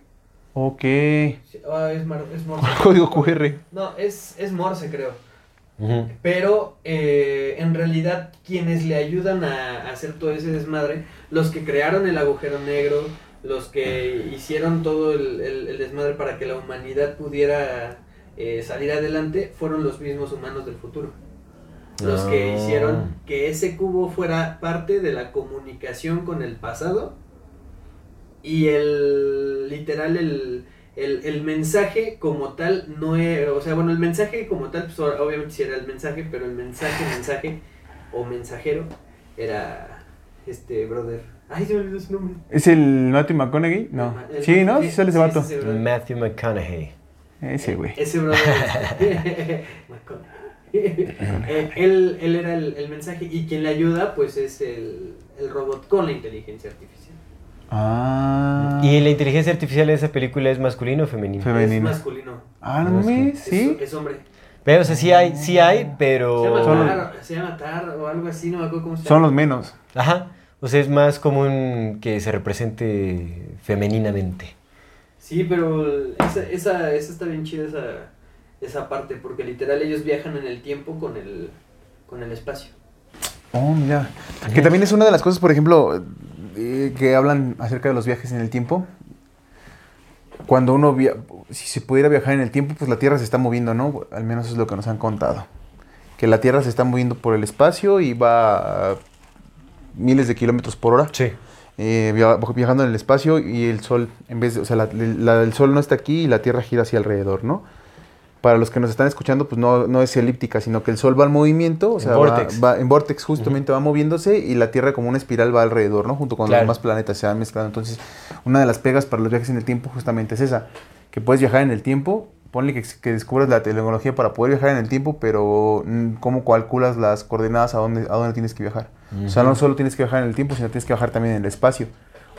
Ok. Ah, es, mar- es Morse. [laughs] Código QR. No, es, es Morse, creo. Pero eh, en realidad quienes le ayudan a, a hacer todo ese desmadre, los que crearon el agujero negro, los que hicieron todo el, el- el desmadre para que la humanidad pudiera eh, salir adelante fueron los mismos humanos del futuro. Los que Ah. hicieron que ese cubo fuera parte de la comunicación con el pasado y el literal el, el, el mensaje como tal no era, o sea, bueno, el mensaje como tal, pues obviamente sí era el mensaje, pero el mensaje, mensaje o mensajero era este brother. Ay, se me olvidó su nombre. ¿Es el Matthew McConaughey? No. El- Sí, ¿no? sí, sale ese sí, vato. ese. Matthew McConaughey. Ese, güey. Ese brother. [laughs] McConaughey. Eh, él, él era el, el mensaje y quien le ayuda pues es el, el robot con la inteligencia artificial. Ah. ¿Y la inteligencia artificial de esa película es masculino o femenino? Fe- Femenino. Es masculino. Ah, no mames, sí. Es, es hombre. Pero, o sea, sí hay, sí hay, Se llama, pero... Los- Tar, se llama Tar o algo así, no me acuerdo cómo se llama. Son los menos. Ajá. O sea, es más común que se represente femeninamente. Sí, pero esa, esa, esa está bien chida esa, esa parte, porque literal ellos viajan en el tiempo con el, con el espacio. Oh, mira. Que también es una de las cosas, por ejemplo, eh, que hablan acerca de los viajes en el tiempo. Cuando uno via si se pudiera viajar en el tiempo, pues la Tierra se está moviendo, ¿no? Al menos es lo que nos han contado. Que la Tierra se está moviendo por el espacio y va a miles de kilómetros por hora. Sí. eh, via- viajando en el espacio y el sol, en vez de, o sea, la- la- el sol no está aquí y la Tierra gira hacia alrededor, ¿no? Para los que nos están escuchando, pues no, no es elíptica, sino que el sol va en movimiento, o En sea, va- vórtex. Va, en vortex justamente va moviéndose y la Tierra como una espiral va alrededor, ¿no? Junto con Claro. los demás planetas se van mezclando. Entonces, una de las pegas para los viajes en el tiempo justamente es esa, que puedes viajar en el tiempo, ponle que, que descubras la tecnología para poder viajar en el tiempo, pero mm, ¿cómo calculas las coordenadas a dónde, a dónde tienes que viajar? O sea, no solo tienes que viajar en el tiempo, sino tienes que viajar también en el espacio.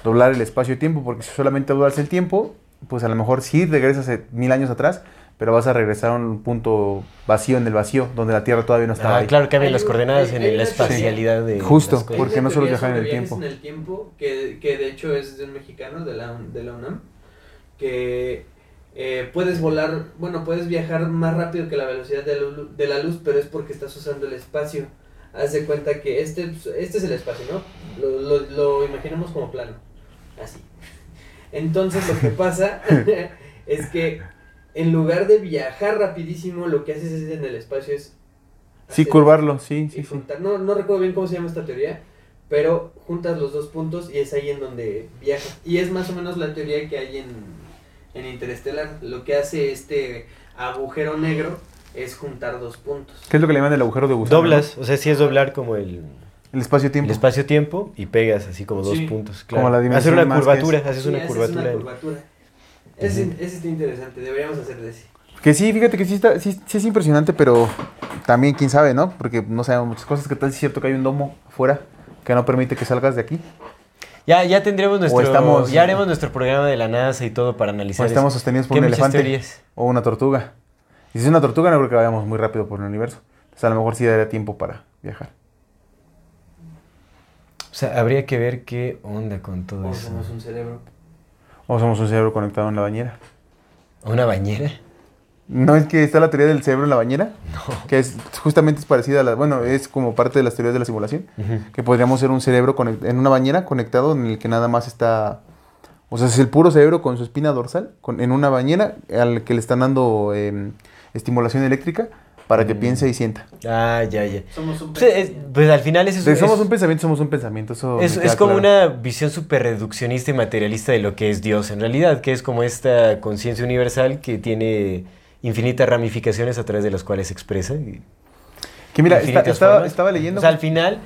Doblar el espacio-tiempo, porque si solamente doblas el tiempo, pues a lo mejor sí regresas eh, mil años atrás, pero vas a regresar a un punto vacío en el vacío, donde la Tierra todavía no estaba Ah, ahí. claro, cambian las coordenadas hay- en hay la espacialidad de Justo, porque no solo viajar en el tiempo. en el tiempo, que, que de hecho es de un mexicano de la, de la UNAM, que eh, puedes volar, bueno, puedes viajar más rápido que la velocidad de la, lu- de la luz, pero es porque estás usando el espacio. Haz de cuenta que este, este es el espacio, ¿no? Lo, lo, lo imaginamos como plano, así. Entonces lo que pasa [laughs] [laughs] es que en lugar de viajar rapidísimo, lo que haces es en el espacio es... Sí, curvarlo, sí, sí, sí. No, no recuerdo bien cómo se llama esta teoría, pero juntas los dos puntos y es ahí en donde viajas. Y es más o menos la teoría que hay en, en Interestelar. Lo que hace este agujero negro es juntar dos puntos. ¿Qué es lo que le llaman el agujero de gusano? Doblas, o sea, sí es doblar como el. El espacio-tiempo. el espacio-tiempo y pegas así como dos Sí. puntos. Como Claro. la dimensión Hacer una curvatura, es. haces Sí, una haces curvatura. una curvatura. Ese, ese está interesante, deberíamos hacer de ese. Que sí, fíjate que sí, está, sí, sí es impresionante, pero también quién sabe, ¿no? Porque no sabemos muchas cosas. ¿Qué tal si es cierto que hay un domo afuera que no permite que salgas de aquí? Ya, ya tendremos nuestro, estamos- ya haremos nuestro programa de la NASA y todo para O analizar. estamos eso. sostenidos por Que un elefante teorías. o una tortuga. Y si es una tortuga, no creo que vayamos muy rápido por el universo. Entonces a lo mejor sí daría tiempo para viajar. O sea, habría que ver qué onda con todo O eso. somos un cerebro. O somos un cerebro conectado en la bañera. ¿Una bañera? ¿No es que está la teoría del cerebro en la bañera? Que es justamente es parecida a la... Bueno, es como parte de las teorías de la simulación. Que podríamos ser un cerebro en una bañera conectado en el que nada más está... O sea, es el puro cerebro con su espina dorsal con- en una bañera al que le están dando em, estimulación eléctrica para que Mm. piense y sienta. Ah, ya, ya. Somos un Pues, es- pensamiento. pues al final eso es, somos es- un pensamiento, somos un pensamiento. Eso es- es como claro. una visión súper reduccionista y materialista de lo que es Dios en realidad, que es como esta conciencia universal que tiene infinitas ramificaciones a través de las cuales se expresa. y- Que mira, está- estaba, estaba leyendo... O sea, al final,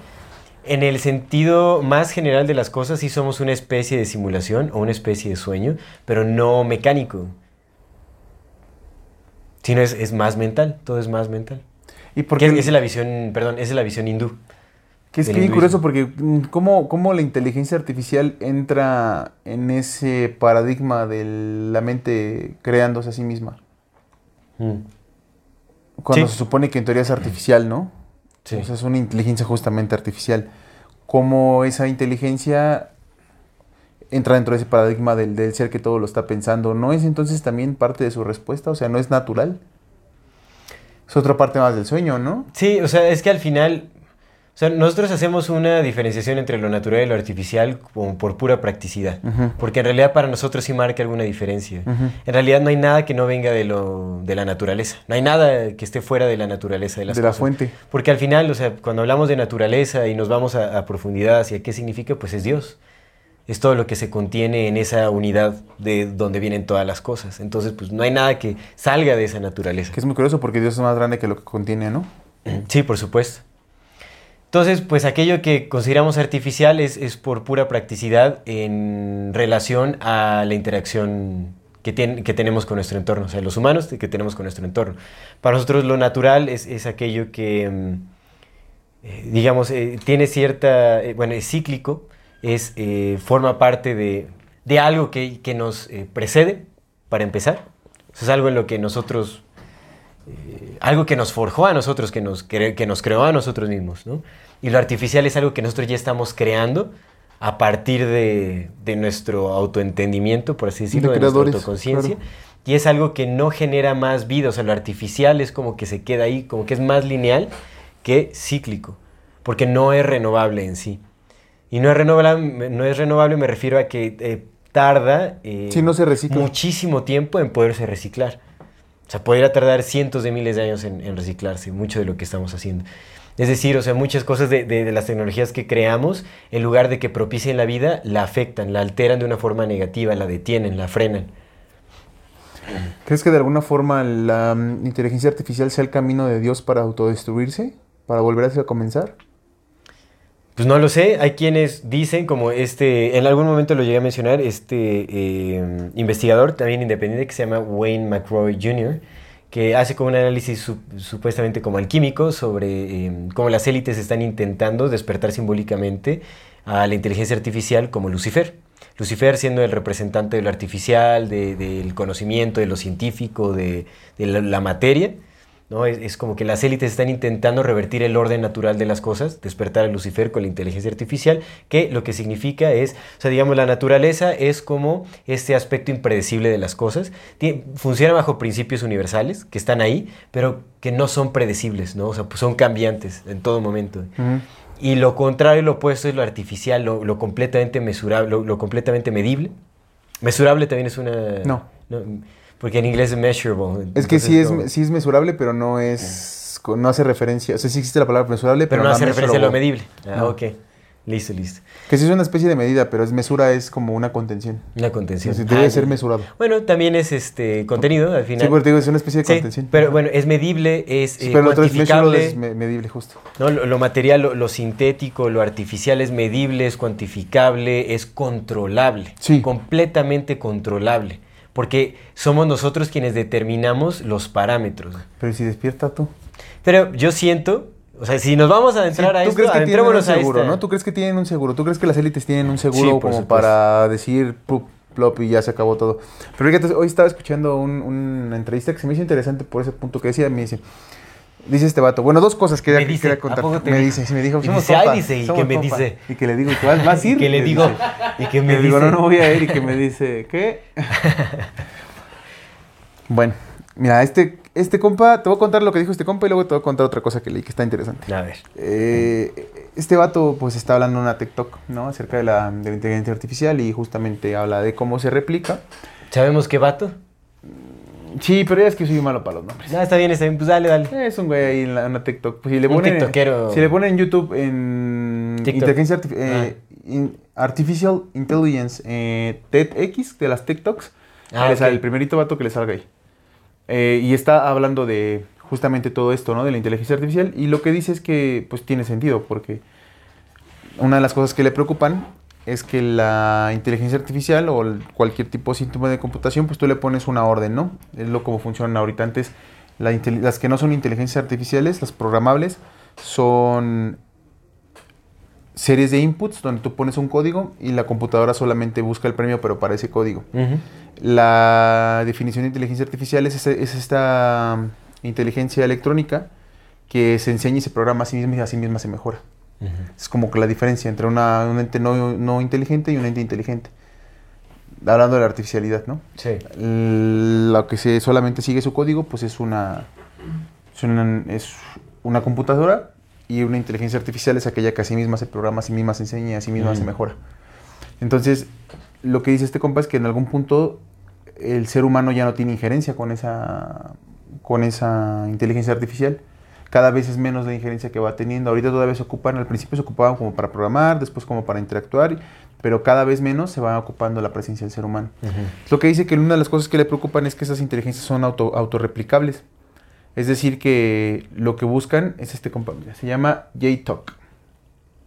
en el sentido más general de las cosas, sí somos una especie de simulación o una especie de sueño, pero no mecánico. Sino es, es más mental, todo es más mental. y Que porque, es, esa es la visión, perdón, esa es la visión hindú. que es bien curioso porque mm, ¿cómo, cómo la inteligencia artificial entra en ese paradigma de la mente creándose a sí misma. Mm. Cuando Sí. se supone que en teoría es artificial, ¿no? Sí. O sea, es una inteligencia justamente artificial. ¿Cómo esa inteligencia entra dentro de ese paradigma del, del ser que todo lo está pensando? ¿No es entonces también parte de su respuesta? O sea, ¿no es natural? Es otra parte más del sueño, ¿no? Sí, o sea, es que al final, O sea, nosotros hacemos una diferenciación entre lo natural y lo artificial como por pura practicidad. Porque en realidad para nosotros sí marca alguna diferencia. En realidad no hay nada que no venga de, lo, de la naturaleza. No hay nada que esté fuera de la naturaleza de las De la fuente. Porque al final, o sea, cuando hablamos de naturaleza y nos vamos a, a profundidad hacia qué significa, pues es Dios. Es todo lo que se contiene en esa unidad de donde vienen todas las cosas. Entonces, pues no hay nada que salga de esa naturaleza. Que es muy curioso porque Dios es más grande que lo que contiene, ¿no? [clears throat] Sí, por supuesto. Entonces, pues aquello que consideramos artificial es, es por pura practicidad en relación a la interacción que, tien- que tenemos con nuestro entorno, o sea, los humanos que tenemos con nuestro entorno. Para nosotros lo natural es, es aquello que, mm, eh, digamos, eh, tiene cierta, eh, bueno, es cíclico, es, eh, forma parte de, de algo que, que nos eh, precede, para empezar. Eso es algo en lo que nosotros eh, algo que nos forjó a nosotros, que nos, cre- que nos creó a nosotros mismos, ¿no? Y lo artificial es algo que nosotros ya estamos creando a partir de, de nuestro autoentendimiento, por así decirlo, De de, nuestra autoconciencia. claro. Y es algo que no genera más vida, o sea, lo artificial es como que se queda ahí, como que es más lineal que cíclico, porque no es renovable en sí. Y no es renovable, no es renovable me refiero a que eh, tarda eh, Sí, no se recicla. muchísimo tiempo en poderse reciclar. O sea, podría tardar cientos de miles de años en, en reciclarse, mucho de lo que estamos haciendo. Es decir, o sea, muchas cosas de, de- de las tecnologías que creamos, en lugar de que propicien la vida, la afectan, la alteran de una forma negativa, la detienen, la frenan. ¿Crees que de alguna forma la mm, inteligencia artificial sea el camino de Dios para autodestruirse? ¿Para volver a comenzar? Pues no lo sé, hay quienes dicen, como este, en algún momento lo llegué a mencionar, este eh, investigador también independiente que se llama Wayne McRoy Jr., que hace como un análisis su- supuestamente como alquímico sobre eh, cómo las élites están intentando despertar simbólicamente a la inteligencia artificial como Lucifer. Lucifer siendo el representante de lo artificial, de- del conocimiento, de lo científico, de, la materia. ¿No? Es, es como que las élites están intentando revertir el orden natural de las cosas, despertar a Lucifer con la inteligencia artificial, que lo que significa es, o sea, digamos, la naturaleza es como este aspecto impredecible de las cosas. Funciona bajo principios universales que están ahí, pero que no son predecibles, ¿no? O sea, pues son cambiantes en todo momento. Y lo contrario, lo opuesto es lo artificial, lo, lo completamente mesurable, lo, lo completamente medible. Mesurable también es una... No. Porque en inglés es measurable. Es que sí es, como- sí es mesurable, pero no es... no hace referencia... O sea, sí existe la palabra mesurable, Pero pero, no hace referencia a lo medible. Ah, No. ok. Listo, listo. Que sí es una especie de medida, pero es mesura es como una contención. Una contención. Debe Ah, ser mesurado. Bueno, también es este contenido al final. Sí, porque digo, es una especie de Sí, contención. pero bueno, es medible, es Sí, eh, pero measurable, cuantificable. es me- medible, justo. ¿no? Lo, lo material, lo, lo sintético, lo artificial es medible, es cuantificable, es controlable. Sí. Completamente controlable. Porque somos nosotros quienes determinamos los parámetros. Pero ¿y si despierta tú? Pero yo siento, o sea, si nos vamos a entrar Sí, a ¿Tú esto, crees que tienen un seguro, esta- no? ¿Tú crees que tienen un seguro? ¿Tú crees que las élites tienen un seguro Sí, como supuesto. para decir plup, plop y ya se acabó todo? Pero fíjate, hoy estaba escuchando un- una entrevista que se me hizo interesante por ese punto que decía, me dice, dice este vato, bueno, dos cosas que Me quería, dice, quería ¿a contar. Me dice, sí me dijo, Y somos dice, ay, compas, dice, ¿y somos qué me compas". dice? Y que le digo, ¿tú vas, vas a ir? [laughs] Y que le digo, y que me Le digo, dice, no, no voy a ir y que me dice, ¿qué? [laughs] bueno, mira, este, este compa, te voy a contar lo que dijo este compa y luego te voy a contar otra cosa que leí que está interesante. A ver. Eh, este vato pues está hablando en una TikTok, ¿no? Acerca de la, de la inteligencia artificial y justamente habla de cómo se replica. ¿Sabemos qué vato? Sí, pero ya es que soy malo para los nombres. No, está bien, está bien, pues dale, dale. Es un güey ahí en la, en la TikTok. Pues si le Un ponen, tiktokero. Si le ponen en YouTube en TikTok. inteligencia arti- eh, in- Artificial Intelligence eh, TEDx de las TikToks, Ah, le sale ok. el primerito vato que le salga ahí. Eh, y está hablando de justamente todo esto, ¿no? De la inteligencia artificial. Y lo que dice es que pues tiene sentido, porque una de las cosas que le preocupan es que la inteligencia artificial o cualquier tipo de síntoma de computación, pues tú le pones una orden, ¿no? Es lo como funcionan ahorita. Antes, la las que no son inteligencias artificiales, las programables, son series de inputs donde tú pones un código y la computadora solamente busca el premio, pero para ese código. La definición de inteligencia artificial es, ese- es esta mm, inteligencia electrónica que se enseña y se programa a sí misma y a sí misma se mejora. Es como que la diferencia entre una, un ente no, no inteligente y un ente inteligente. Hablando de la artificialidad, ¿no? Sí. Lo que se solamente sigue su código, pues es una, es una, es una computadora y una inteligencia artificial es aquella que a sí misma se programa, a sí misma se enseña, a sí misma se mejora. Entonces, lo que dice este compa es que en algún punto el ser humano ya no tiene injerencia con esa, con esa inteligencia artificial. Cada vez es menos la injerencia que va teniendo. Ahorita todavía se ocupan, al principio se ocupaban como para programar, después como para interactuar, pero cada vez menos se va ocupando la presencia del ser humano. Lo que dice que una de las cosas que le preocupan es que esas inteligencias son auto, autorreplicables. Es decir, que lo que buscan es este compa, mira, se llama J-Talk.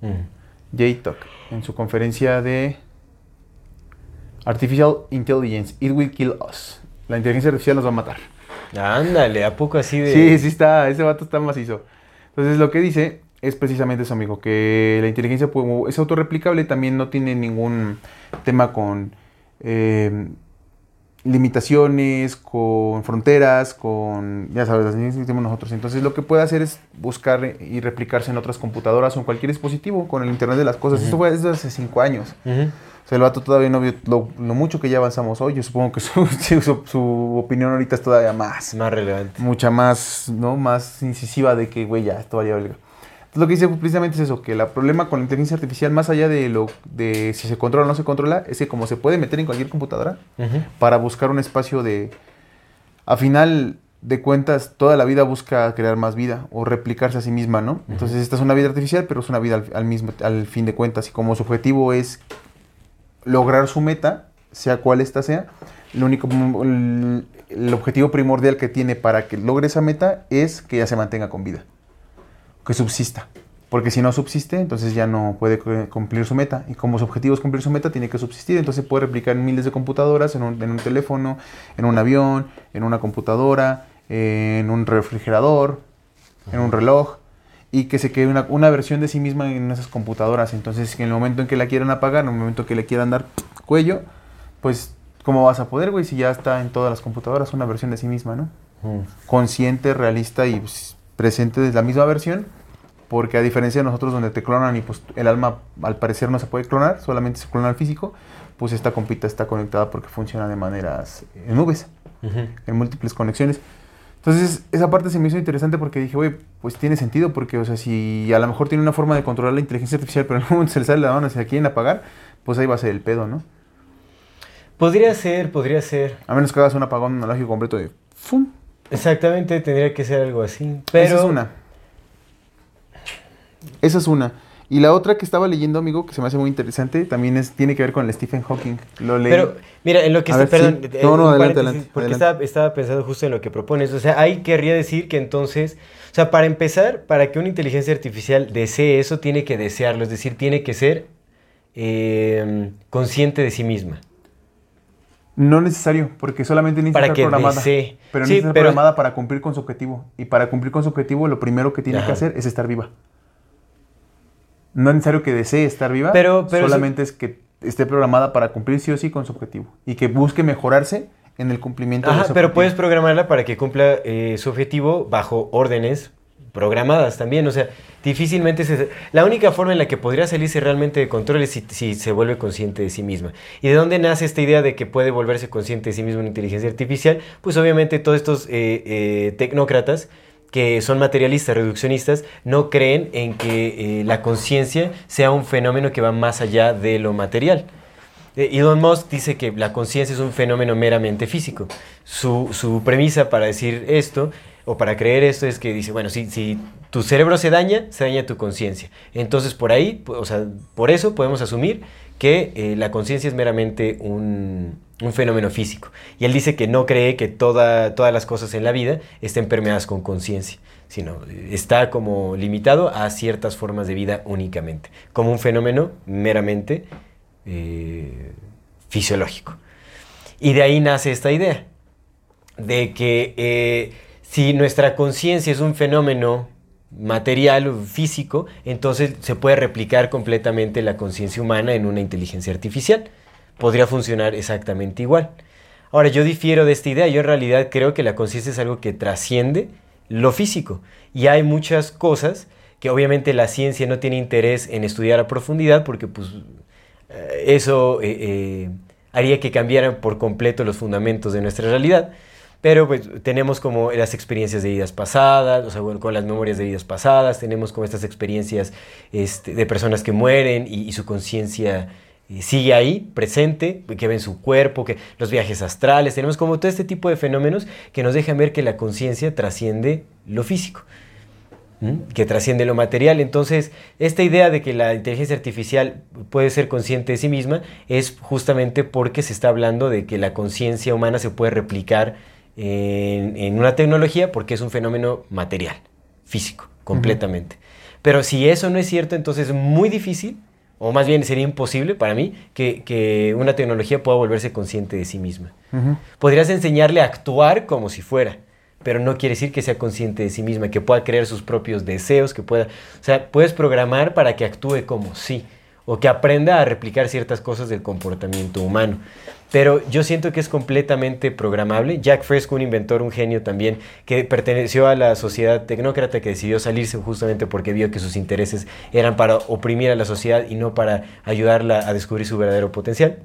Mm. J-Talk, en su conferencia de Artificial Intelligence, It Will Kill Us. La inteligencia artificial nos va a matar. Ándale, ¿a poco así de...? Sí, sí está, ese vato está macizo. Entonces lo que dice es precisamente eso, amigo, que la inteligencia es autorreplicable, también no tiene ningún tema con eh, limitaciones, con fronteras, con, ya sabes, las mismas que tenemos nosotros. Entonces lo que puede hacer es buscar y replicarse en otras computadoras o en cualquier dispositivo con el Internet de las Cosas. Esto fue desde hace cinco años. Ujú. O sea, el vato todavía no vio lo, lo mucho que ya avanzamos hoy. Yo supongo que [laughs] su, su- su opinión ahorita es todavía más más relevante. mucha más, ¿no? Más incisiva de que, güey, ya, esto valía. Entonces lo que dice precisamente es eso, que el problema con la inteligencia artificial, más allá de lo de si se controla o no se controla, es que como se puede meter en cualquier computadora Ujú. para buscar un espacio de... A final de cuentas, toda la vida busca crear más vida o replicarse a sí misma, ¿no? Entonces esta es una vida artificial, pero es una vida al, al mismo, al fin de cuentas. Y como su objetivo es lograr su meta, sea cual esta sea, lo único, el, el objetivo primordial que tiene para que logre esa meta es que ya se mantenga con vida, que subsista. Porque si no subsiste, entonces ya no puede cu- cumplir su meta. Y como su objetivo es cumplir su meta, tiene que subsistir. Entonces puede replicar en miles de computadoras, en un, en un teléfono, en un avión, en una computadora, en un refrigerador, en un reloj. Y que se quede una, una versión de sí misma en esas computadoras. Entonces, en el momento en que la quieran apagar, en el momento en que le quieran dar cuello, pues, ¿cómo vas a poder, güey? Si ya está en todas las computadoras una versión de sí misma, ¿no? Ujú. consciente, realista y pues, presente de la misma versión, porque a diferencia de nosotros donde te clonan y pues el alma al parecer no se puede clonar, solamente se clona el físico, pues esta compita está conectada porque funciona de maneras eh, en nubes, en múltiples conexiones. Entonces, esa parte se me hizo interesante porque dije, güey, pues tiene sentido, porque, o sea, si a lo mejor tiene una forma de controlar la inteligencia artificial, pero en algún momento se le sale la mano, se la quieren apagar, pues ahí va a ser el pedo, ¿no? Podría ser, podría ser. A menos que hagas un apagón analógico completo de ¡fum! Exactamente, tendría que ser algo así. Pero... Esa es una. Esa es una. Y la otra que estaba leyendo, amigo, que se me hace muy interesante, también es, tiene que ver con el Stephen Hawking. Lo leí. Pero, mira, en lo que está, ver, perdón, sí. eh, No, no, adelante, adelante, Porque adelante. Estaba, estaba pensando justo en lo que propones. O sea, ahí querría decir que entonces, o sea, para empezar, para que una inteligencia artificial desee eso, tiene que desearlo, es decir, tiene que ser eh, consciente de sí misma. No necesario, porque solamente necesita Para estar que programada. desee. Pero Sí, necesita estar pero- programada para cumplir con su objetivo. Y para cumplir con su objetivo, lo primero que tiene Ajá. que hacer es estar viva. No es necesario que desee estar viva, Pero- pero solamente es que esté programada para cumplir sí o sí con su objetivo. Y que busque mejorarse en el cumplimiento de Ajá, ese pero objetivo. puedes programarla para que cumpla eh, su objetivo bajo órdenes programadas también. O sea, difícilmente se... La única forma en la que podría salirse realmente de control es si, si se vuelve consciente de sí misma. ¿Y de dónde nace esta idea de que puede volverse consciente de sí misma una inteligencia artificial? Pues obviamente todos estos eh, eh, tecnócratas que son materialistas, reduccionistas, no creen en que eh, la conciencia sea un fenómeno que va más allá de lo material. Eh, Elon Musk dice que la conciencia es un fenómeno meramente físico. Su, su premisa para decir esto o para creer esto es que dice, bueno, si, si tu cerebro se daña, se daña tu conciencia. Entonces por ahí, o sea, por eso podemos asumir que eh, la conciencia es meramente un, un fenómeno físico. Y él dice que no cree que toda, todas las cosas en la vida estén permeadas con conciencia, sino está como limitado a ciertas formas de vida únicamente, como un fenómeno meramente eh, fisiológico. Y de ahí nace esta idea, de que eh, si nuestra conciencia es un fenómeno material físico, entonces se puede replicar completamente la conciencia humana en una inteligencia artificial. Podría funcionar exactamente igual. Ahora, yo difiero de esta idea. Yo en realidad creo que la conciencia es algo que trasciende lo físico. Y hay muchas cosas que obviamente la ciencia no tiene interés en estudiar a profundidad porque pues eh, eso eh, eh, haría que cambiaran por completo los fundamentos de nuestra realidad. Pero pues tenemos como las experiencias de vidas pasadas, o sea, con las memorias de vidas pasadas, tenemos como estas experiencias este, de personas que mueren y, su conciencia sigue ahí, presente, que ven su cuerpo, que los viajes astrales, tenemos como todo este tipo de fenómenos que nos dejan ver que la conciencia trasciende lo físico, ¿m? que trasciende lo material. Entonces, esta idea de que la inteligencia artificial puede ser consciente de sí misma es justamente porque se está hablando de que la conciencia humana se puede replicar en, en una tecnología porque es un fenómeno material, físico, completamente. Pero si eso no es cierto, entonces es muy difícil o más bien sería imposible para mí que, que una tecnología pueda volverse consciente de sí misma. Podrías enseñarle a actuar como si fuera, pero no quiere decir que sea consciente de sí misma, que pueda crear sus propios deseos, que pueda... O sea, puedes programar para que actúe como sí, o que aprenda a replicar ciertas cosas del comportamiento humano. Pero yo siento que es completamente programable. Jack Fresco, un inventor, un genio también, que perteneció a la sociedad tecnócrata, que decidió salirse justamente porque vio que sus intereses eran para oprimir a la sociedad y no para ayudarla a descubrir su verdadero potencial.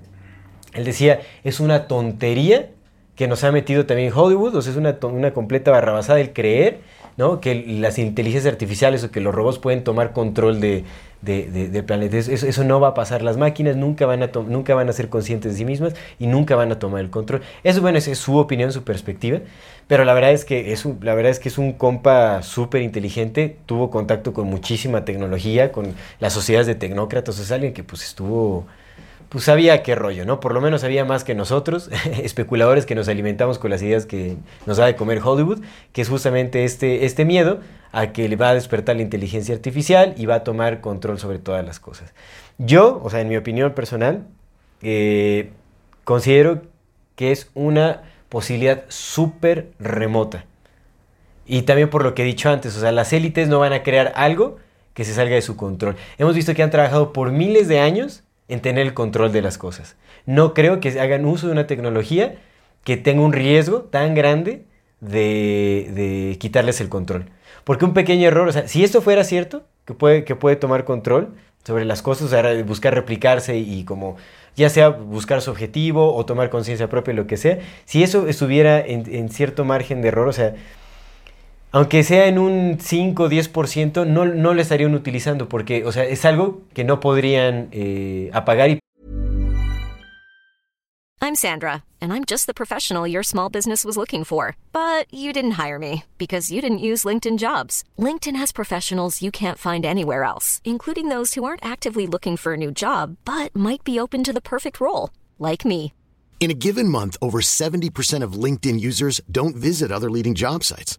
Él decía, es una tontería que nos ha metido también Hollywood, o sea, es una, completa barrabasada el creer ¿no? que las inteligencias artificiales o que los robots pueden tomar control de, de, de- del planeta. Eso, eso- no va a pasar. Las máquinas nunca van, a nunca van a ser conscientes de sí mismas y nunca van a tomar el control. Eso, bueno, es su opinión, su perspectiva. Pero la verdad es que es un, la verdad es, que es un compa súper inteligente. Tuvo contacto con muchísima tecnología, con las sociedades de tecnócratas. Es alguien que pues estuvo pues sabía qué rollo, ¿no? Por lo menos sabía más que nosotros, [laughs] especuladores que nos alimentamos con las ideas que nos da de comer Hollywood, que es justamente este, este miedo a que le va a despertar la inteligencia artificial y va a tomar control sobre todas las cosas. Yo, o sea, en mi opinión personal, eh, considero que es una posibilidad súper remota. Y también por lo que he dicho antes, o sea, las élites no van a crear algo que se salga de su control. Hemos visto que han trabajado por miles de años en tener el control de las cosas. No creo que hagan uso de una tecnología que tenga un riesgo tan grande de, quitarles el control. Porque un pequeño error, o sea, si esto fuera cierto, que puede, que puede tomar control sobre las cosas, buscar replicarse y como ya sea buscar su objetivo o tomar conciencia propia, lo que sea, si eso estuviera en, en cierto margen de error, o sea, aunque sea en un 5 o 10%, no, no lo estarían utilizando porque, o sea, es algo que no podrían eh, apagar y I'm Sandra, and I'm just the professional your small business was looking for. But you didn't hire me because you didn't use LinkedIn jobs. LinkedIn has professionals you can't find anywhere else, including those who aren't actively looking for a new job but might be open to the perfect role, like me. In a given month, over 70% of LinkedIn users don't visit other leading job sites.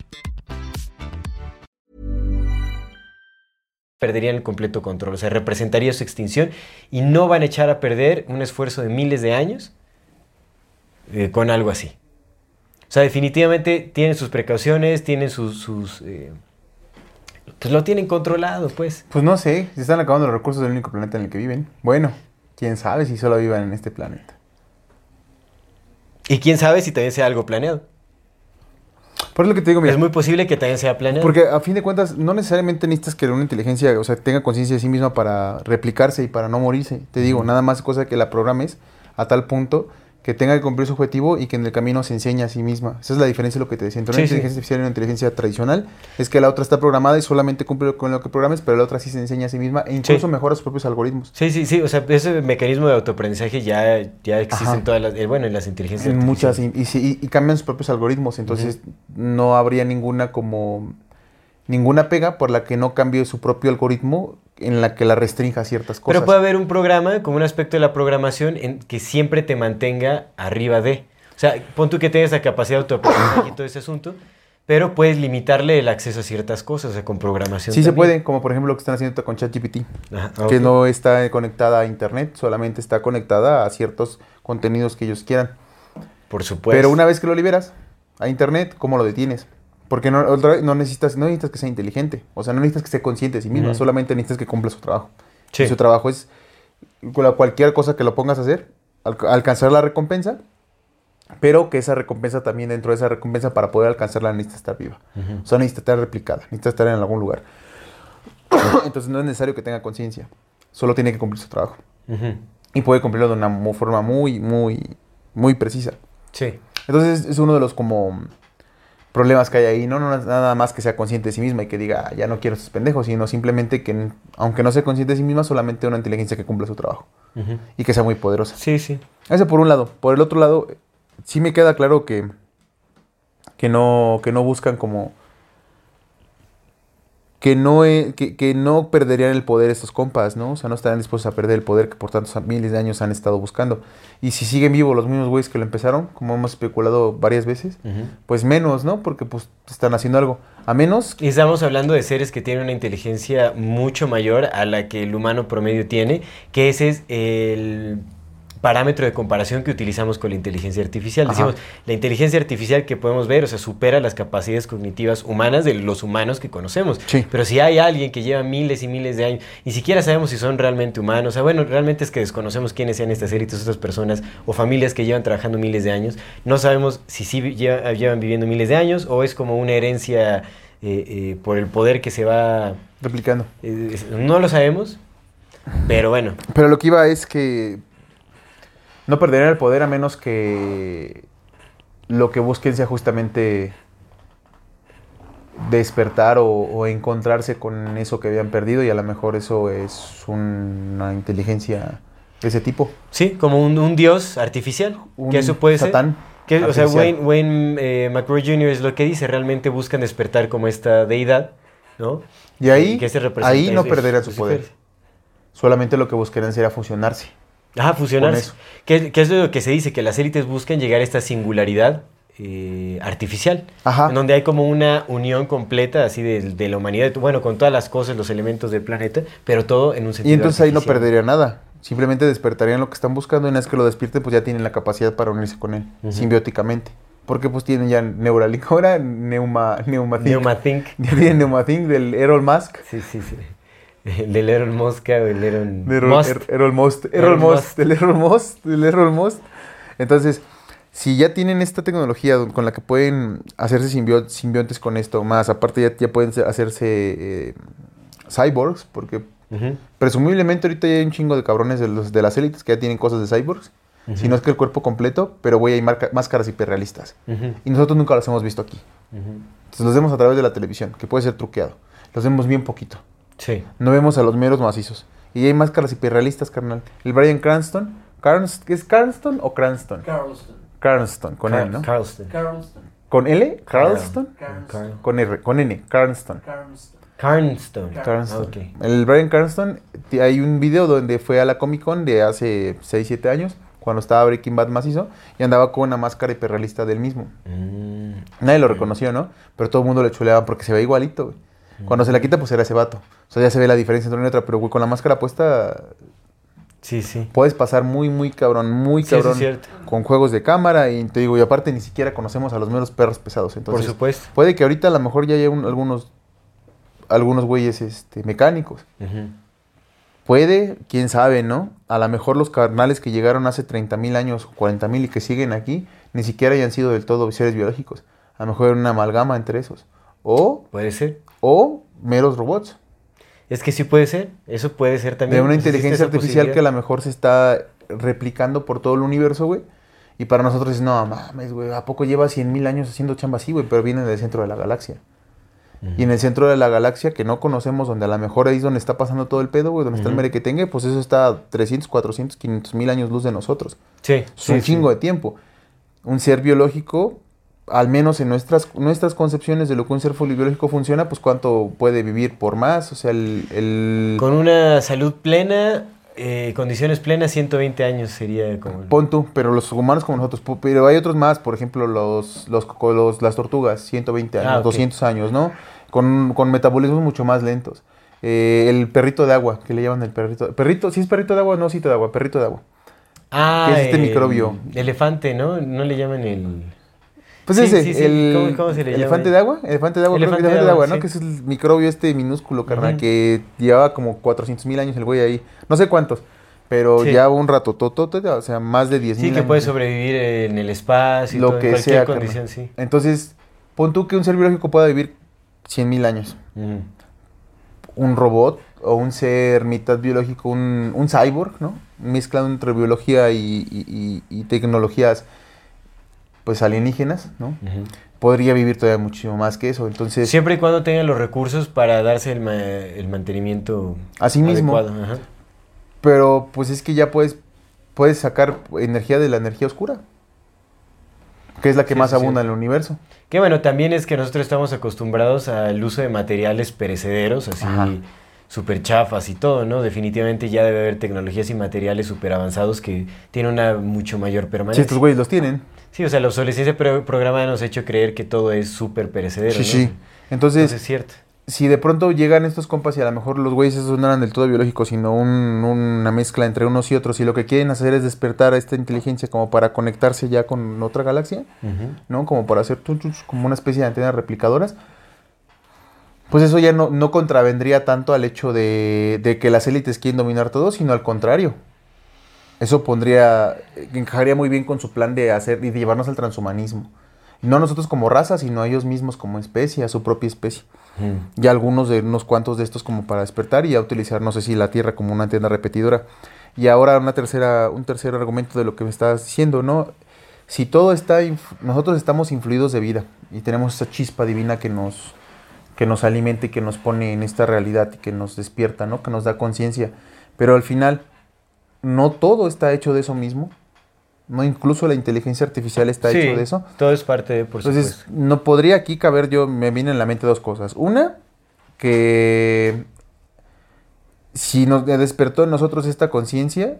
perderían el completo control. O sea, representaría su extinción y no van a echar a perder un esfuerzo de miles de años eh, con algo así. O sea, definitivamente tienen sus precauciones, tienen sus... sus eh, pues lo tienen controlado, pues. Pues no sé, se están acabando los recursos del único planeta en el que viven. Bueno, quién sabe si solo vivan en este planeta. Y quién sabe si también sea algo planeado. Por eso lo que te digo, mira, Es muy posible que también sea planeado. porque a fin de cuentas no necesariamente necesitas que una inteligencia, o sea, tenga conciencia de sí misma para replicarse y para no morirse. Te digo, nada más cosa que la programes a tal punto que tenga que cumplir su objetivo y que en el camino se enseñe a sí misma. Esa es la diferencia de lo que te decía. Entre una Sí, sí. inteligencia artificial y una inteligencia tradicional es que la otra está programada y solamente cumple con lo que programes, pero la otra sí se enseña a sí misma e incluso Sí. mejora sus propios algoritmos. Sí, sí, sí. O sea, ese mecanismo de autoaprendizaje ya, ya existe Ajá. en todas las... eh, bueno, en las inteligencias En muchas, y, y- y cambian sus propios algoritmos, entonces no habría ninguna como ninguna pega por la que no cambie su propio algoritmo en la que la restrinja a ciertas cosas. Pero puede haber un programa, como un aspecto de la programación, en que siempre te mantenga arriba de. O sea, pon tú que tengas la capacidad de autoaprendizaje y todo ese asunto, pero puedes limitarle el acceso a ciertas cosas, o sea, con programación. Sí se puede, como por ejemplo lo que están haciendo con ChatGPT, que no está conectada a internet, solamente está conectada a ciertos contenidos que ellos quieran. Por supuesto. Pero una vez que lo liberas a internet, ¿cómo lo detienes? Porque no, otra no necesitas, no necesitas que sea inteligente, o sea, no necesitas que esté consciente de sí mismo, solamente necesitas que cumpla su trabajo. Sí. Y su trabajo es cualquier cosa que lo pongas a hacer, al- alcanzar la recompensa, pero que esa recompensa también dentro de esa recompensa para poder alcanzarla necesita estar viva. O sea, necesita estar replicada, necesita estar en algún lugar. [coughs] Entonces no es necesario que tenga conciencia, solo tiene que cumplir su trabajo. Ujú. Y puede cumplirlo de una forma muy, muy, muy precisa. Sí. Entonces es uno de los como problemas que hay ahí, no, no nada más que sea consciente de sí misma y que diga, "Ah, ya no quiero estos pendejos, sino simplemente que, aunque no sea consciente de sí misma, solamente una inteligencia que cumpla su trabajo y que sea muy poderosa. Sí, sí. Ese por un lado. Por el otro lado, sí me queda claro que, que, no, que no buscan como... Que no, que, que no perderían el poder estos compas, ¿no? O sea, no estarían dispuestos a perder el poder que por tantos miles de años han estado buscando. Y si siguen vivos los mismos güeyes que lo empezaron, como hemos especulado varias veces, pues menos, ¿no? Porque pues están haciendo algo. A menos Y estamos hablando de seres que tienen una inteligencia mucho mayor a la que el humano promedio tiene, que ese es el parámetro de comparación que utilizamos con la inteligencia artificial. Ajá. Decimos, la inteligencia artificial que podemos ver, o sea, supera las capacidades cognitivas humanas de los humanos que conocemos. Sí. Pero si hay alguien que lleva miles y miles de años, ni siquiera sabemos si son realmente humanos, o sea, bueno, realmente es que desconocemos quiénes sean estas élites, estas personas o familias que llevan trabajando miles de años, no sabemos si sí llevan viviendo miles de años o es como una herencia eh, eh, por el poder que se va... replicando. eh, no lo sabemos, pero bueno, Pero lo que iba es que no perderían el poder a menos que lo que busquen sea justamente despertar o, o encontrarse con eso que habían perdido y a lo mejor eso es una inteligencia de ese tipo. sí, como un, un dios artificial, Un que eso puede satán ser... Que, o sea. Wayne, Wayne eh, McCrory Jr. es lo que dice, realmente buscan despertar como esta deidad, ¿no? Y ahí, Que se representa ahí no es su poder. Solamente lo que buscarían sería fusionarse. Ajá, fusionarse. eso. Que, que es lo que se dice, que las élites buscan llegar a esta singularidad eh, artificial. Ajá. En donde hay como una unión completa así de, de la humanidad, bueno, con todas las cosas, los elementos del planeta, pero todo en un sentido Y entonces ahí no perdería nada. Simplemente despertarían lo que están buscando y una vez que lo despierten, pues ya tienen la capacidad para unirse con él, Ujú. simbióticamente. Porque pues tienen ya Neuralink, [laughs] ahora Neuma, Neumathink. Neumathink. Ya tienen Neumathink del Errol Musk. Sí, sí, sí. El [laughs] del Elon Mosca o el Errol, Musk. Er- Errol Most. Errol Errol Most. Del Errol Most. Del Errol Most. Entonces, si ya tienen esta tecnología con la que pueden hacerse simbio- simbiontes con esto, más aparte ya, ya pueden se- hacerse eh, cyborgs, porque presumiblemente ahorita ya hay un chingo de cabrones de, los, de las élites que ya tienen cosas de cyborgs. Si no es que el cuerpo completo, pero voy a ir marca- máscaras hiperrealistas. Y nosotros nunca los hemos visto aquí. Entonces los vemos a través de la televisión, que puede ser truqueado. Los vemos bien poquito. Sí. No vemos a los meros macizos. Y hay máscaras hiperrealistas, carnal. El Brian Cranston. Carns- ¿Es Cranston o Cranston? Carlston. Cranston, con Car- L, ¿no? Carlston. Carlston. ¿Con L? ¿Carlston? Carlston. Con R, con N, Cranston. Carlston. Carnston. Cranston. Ok. El Brian Cranston, t- hay un video donde fue a la Comic Con de hace 6, 7 años, cuando estaba Breaking Bad macizo, y andaba con una máscara hiperrealista del mismo. Mm. Nadie lo reconoció, ¿no? Pero todo el mundo le chuleaba porque se ve igualito, güey. Cuando se la quita, pues era ese vato. O sea, ya se ve la diferencia entre una y otra, pero güey, con la máscara puesta Sí, sí. puedes pasar muy, muy cabrón, muy Sí, cabrón con juegos de cámara y te digo, y aparte ni siquiera conocemos a los meros perros pesados. Entonces, Por supuesto. puede que ahorita a lo mejor ya haya un- algunos algunos güeyes este, mecánicos. Puede, quién sabe, ¿no? A lo mejor los carnales que llegaron hace 30 mil años, 40 mil y que siguen aquí, ni siquiera hayan sido del todo seres biológicos. A lo mejor era una amalgama entre esos. O, Puede ser. o meros robots. Es que sí puede ser. Eso puede ser también. de una inteligencia artificial que a lo mejor se está replicando por todo el universo, güey. Y para nosotros es, no mames, güey, ¿a poco lleva 100 mil años haciendo chamba así, güey? Pero viene del centro de la galaxia. Y en el centro de la galaxia, que no conocemos, donde a lo mejor ahí es donde está pasando todo el pedo, güey, donde está el merequetengue, pues eso está a 300, 400, 500 mil años luz de nosotros. Sí. Es sí, un sí. chingo de tiempo. Un ser biológico, al menos en nuestras, nuestras concepciones de lo que un ser biológico funciona, pues cuánto puede vivir por más. O sea, el... el- Con una salud plena, eh, condiciones plenas, 120 años sería como... Pon tú, pero los humanos como nosotros, pero hay otros más, por ejemplo, los, los, los- las tortugas, 120 años, Ah, ok. 200 años, ¿no? Con, con metabolismos mucho más lentos. Eh, el perrito de agua, que le llaman el perrito. Perrito, ¿sí es perrito de agua? No, osito de agua, perrito de agua. Ah, ¿Qué es este el microbio? Elefante, ¿no? No le llaman el... Pues Sí, ese, sí, sí. el ¿Cómo- cómo se le llama? elefante de agua, elefante de agua, creo que Elefante de elefante de agua, ¿no? sí. Que es el microbio este minúsculo, carnal, que llevaba como 400 mil años el güey ahí. No sé cuántos, pero Sí. ya un rato, o sea, más de 10 Sí, mil que años. puede sobrevivir en el espacio, y Lo todo, en que cualquier sea, condición, sí. Entonces, pon tú que un ser biológico pueda vivir 100 mil años. Un robot o un ser mitad biológico, un, un cyborg, ¿no? Mezclado entre biología y, y- y- y tecnologías, pues alienígenas, ¿no? Podría vivir todavía muchísimo más que eso. Entonces, Siempre y cuando tengan los recursos para darse el, ma- el mantenimiento Así mismo. adecuado, ajá. Pero pues es que ya puedes, puedes sacar energía de la energía oscura. Que es la que Sí, más sí, abunda sí. en el universo. Que bueno, también es que nosotros estamos acostumbrados al uso de materiales perecederos, así Ajá. súper chafas y todo, ¿no? Definitivamente ya debe haber tecnologías y materiales súper avanzados que tienen una mucho mayor permanencia. estos güeyes los tienen. Sí, o sea, la obsolescencia pro- programada nos ha hecho creer que todo es súper perecedero, Sí, ¿no? sí. Entonces, Entonces es cierto. si de pronto llegan estos compas y a lo mejor los güeyes esos no eran del todo biológicos, sino un- una mezcla entre unos y otros, y lo que quieren hacer es despertar a esta inteligencia como para conectarse ya con otra galaxia. ¿no? Como para hacer como una especie de antenas replicadoras. Pues eso ya no, no contravendría tanto al hecho de, de que las élites quieren dominar todo, sino al contrario. Eso pondría, encajaría muy bien con su plan de hacer y de llevarnos al transhumanismo. No nosotros como raza, sino ellos mismos como especie, a su propia especie. Ujú. Ya algunos de unos cuantos de estos como para despertar y ya utilizar, no sé si la Tierra como una antena repetidora. Y ahora una tercera, un tercer argumento de lo que me estás diciendo, ¿no? Si todo está, nosotros estamos influidos de vida y tenemos esa chispa divina que nos, que nos alimenta y que nos pone en esta realidad y que nos despierta, ¿no? Que nos da conciencia. Pero al final, no todo está hecho de eso mismo. No, incluso la inteligencia artificial está Sí, hecho de eso. Todo es parte de, por Entonces, supuesto. no podría aquí caber yo, me viene en la mente dos cosas. Una, que si nos despertó en nosotros esta conciencia,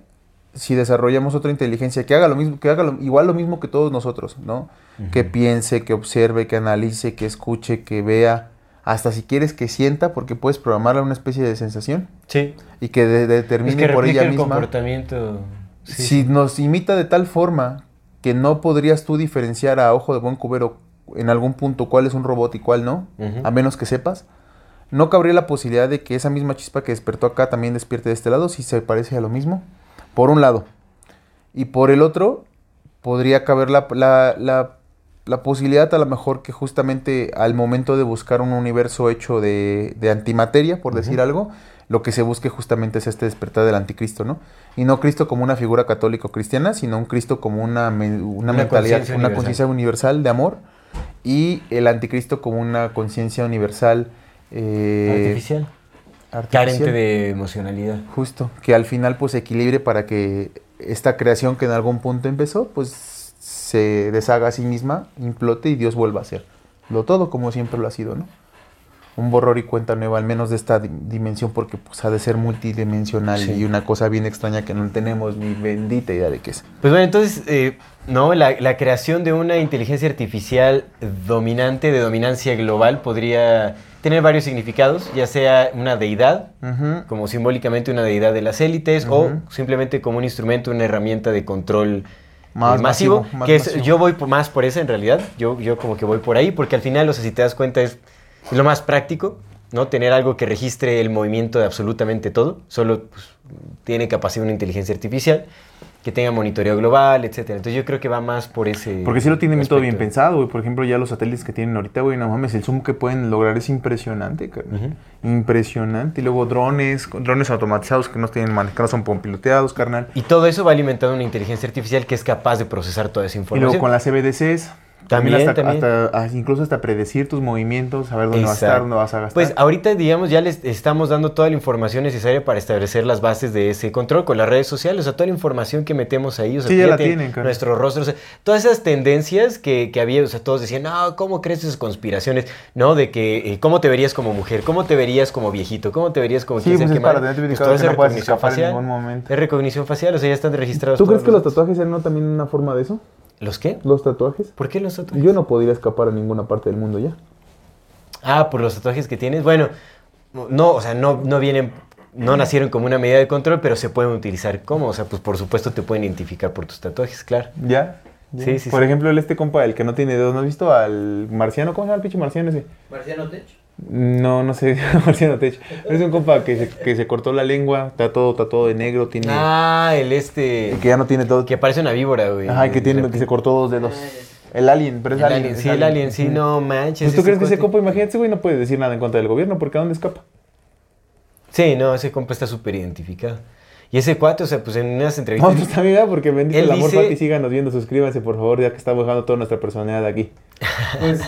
si desarrollamos otra inteligencia que haga lo mismo, que haga lo- igual lo mismo que todos nosotros, ¿no? Que piense, que observe, que analice, que escuche, que vea, hasta si quieres que sienta, porque puedes programarla una especie de sensación Sí. y que de- Es determine que por ella el misma. comportamiento. Sí, si nos imita de tal forma que no podrías tú diferenciar a ojo de buen cubero en algún punto cuál es un robot y cuál no, a menos que sepas, no cabría la posibilidad de que esa misma chispa que despertó acá también despierte de este lado si se parece a lo mismo, por un lado. Y por el otro, podría caber la, la- la- la posibilidad a lo mejor que justamente al momento de buscar un universo hecho de, de antimateria, por decir algo, lo que se busque justamente es este despertar del anticristo, ¿no? Y no Cristo como una figura católico-cristiana, sino un Cristo como una, una Una mentalidad, conciencia una conciencia universal de amor y el anticristo como una conciencia universal eh, Artificial. artificial. Carente de emocionalidad. Justo, que al final pues equilibre para que esta creación que en algún punto empezó, pues se deshaga a sí misma, implote y Dios vuelva a ser lo todo como siempre lo ha sido, ¿no? Un borror y cuenta nueva, al menos de esta di- dimensión, porque pues ha de ser multidimensional Sí. y una cosa bien extraña que no tenemos ni bendita idea de qué es. Pues bueno, entonces, eh, no, la, la creación de una inteligencia artificial dominante, de dominancia global, podría tener varios significados, ya sea una deidad, como simbólicamente una deidad de las élites, o simplemente como un instrumento, una herramienta de control Más eh, masivo, masivo, más que es- masivo. yo voy por- más por esa en realidad, yo, yo como que voy por ahí, porque al final, o sea, si te das cuenta, es, es lo más práctico, ¿no? Tener algo que registre el movimiento de absolutamente todo, solo pues, tiene capacidad una inteligencia artificial, que tenga monitoreo global, etcétera. Entonces yo creo que va más por ese Porque sí lo tienen todo bien pensado, güey. Por ejemplo, ya los satélites que tienen ahorita, güey, no mames, el zoom que pueden lograr es impresionante, carnal. Impresionante. Y luego drones, drones automatizados que no tienen man- que no son piloteados, carnal. Y todo eso va alimentando una inteligencia artificial que es capaz de procesar toda esa Y información. luego con las CBDCs, También, hasta, también. hasta- incluso hasta predecir tus movimientos, saber dónde vas a estar, Exacto. dónde vas a gastar. Pues ahorita, digamos, ya les estamos dando toda la información necesaria para establecer las bases de ese control con las redes sociales, o sea, toda la información que metemos ahí, o sea, Sí, ya la fíjate, tienen, cara. nuestros rostros, o sea, todas esas tendencias que, que había, o sea, todos decían, no, ¿cómo crees esas conspiraciones? No, de que, eh, ¿cómo te verías como mujer? ¿Cómo te verías como viejito? ¿Cómo te verías como Sí, pues es para madre? tener Pues que es no puedes recognición escapar en facial. ningún momento. Es recognición facial, o sea, ya están registrados ¿Tú crees que los los- tatuajes eran no también una forma de eso? ¿Los qué? ¿Los tatuajes? ¿Por qué los tatuajes? Yo no podría escapar a ninguna parte del mundo ya. Ah, por los tatuajes que tienes. Bueno, no, o sea, no, no vienen, no nacieron como una medida de control, pero se pueden utilizar como, o sea, pues por supuesto te pueden identificar por tus tatuajes, claro. ¿Ya? ¿Ya? Sí, sí, Por sí. ejemplo, el este compa, el que no tiene dedos, ¿no has visto al marciano? ¿Cómo se llama el pinche marciano ese? Marciano Tech. No, no sé, [laughs] marciano Tech. Es un compa que se, que se cortó la lengua, está todo, está todo de negro, tiene... Ah, el este, Que ya no tiene todo. que parece una víbora, güey. Ajá, que tiene, que se cortó dos dedos. El alien, pero es El alien. alien, es sí, el alien, sí, no manches. Pues tú crees que ese compa, imagínate, güey no puede decir nada en contra del gobierno, porque ¿a dónde escapa? Sí, no, ese compa está súper identificado. Y ese cuate, o sea, pues en unas entrevistas... Nosotros también, ¿verdad? porque bendito el amor, dice- Fati, síganos viendo, suscríbanse, por favor, ya que estamos dejando toda nuestra personalidad aquí. [laughs] Pues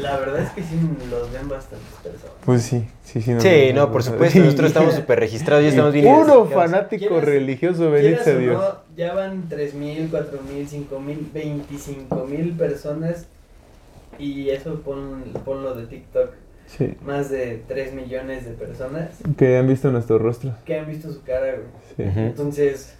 la verdad es que sí los ven bastantes personas. Pues sí, sí, sí. nos Sí, no, por sí. supuesto, nosotros estamos [laughs] súper registrados, ya estamos bien Puro fanático religioso, bendito Dios. no, ya van 3.000, 4.000, 5.000, 25.000 personas y eso pon, ponlo de TikTok. Sí, Más de 3 millones de personas que han visto nuestros rostros. que han visto su cara, güey. Sí. Entonces,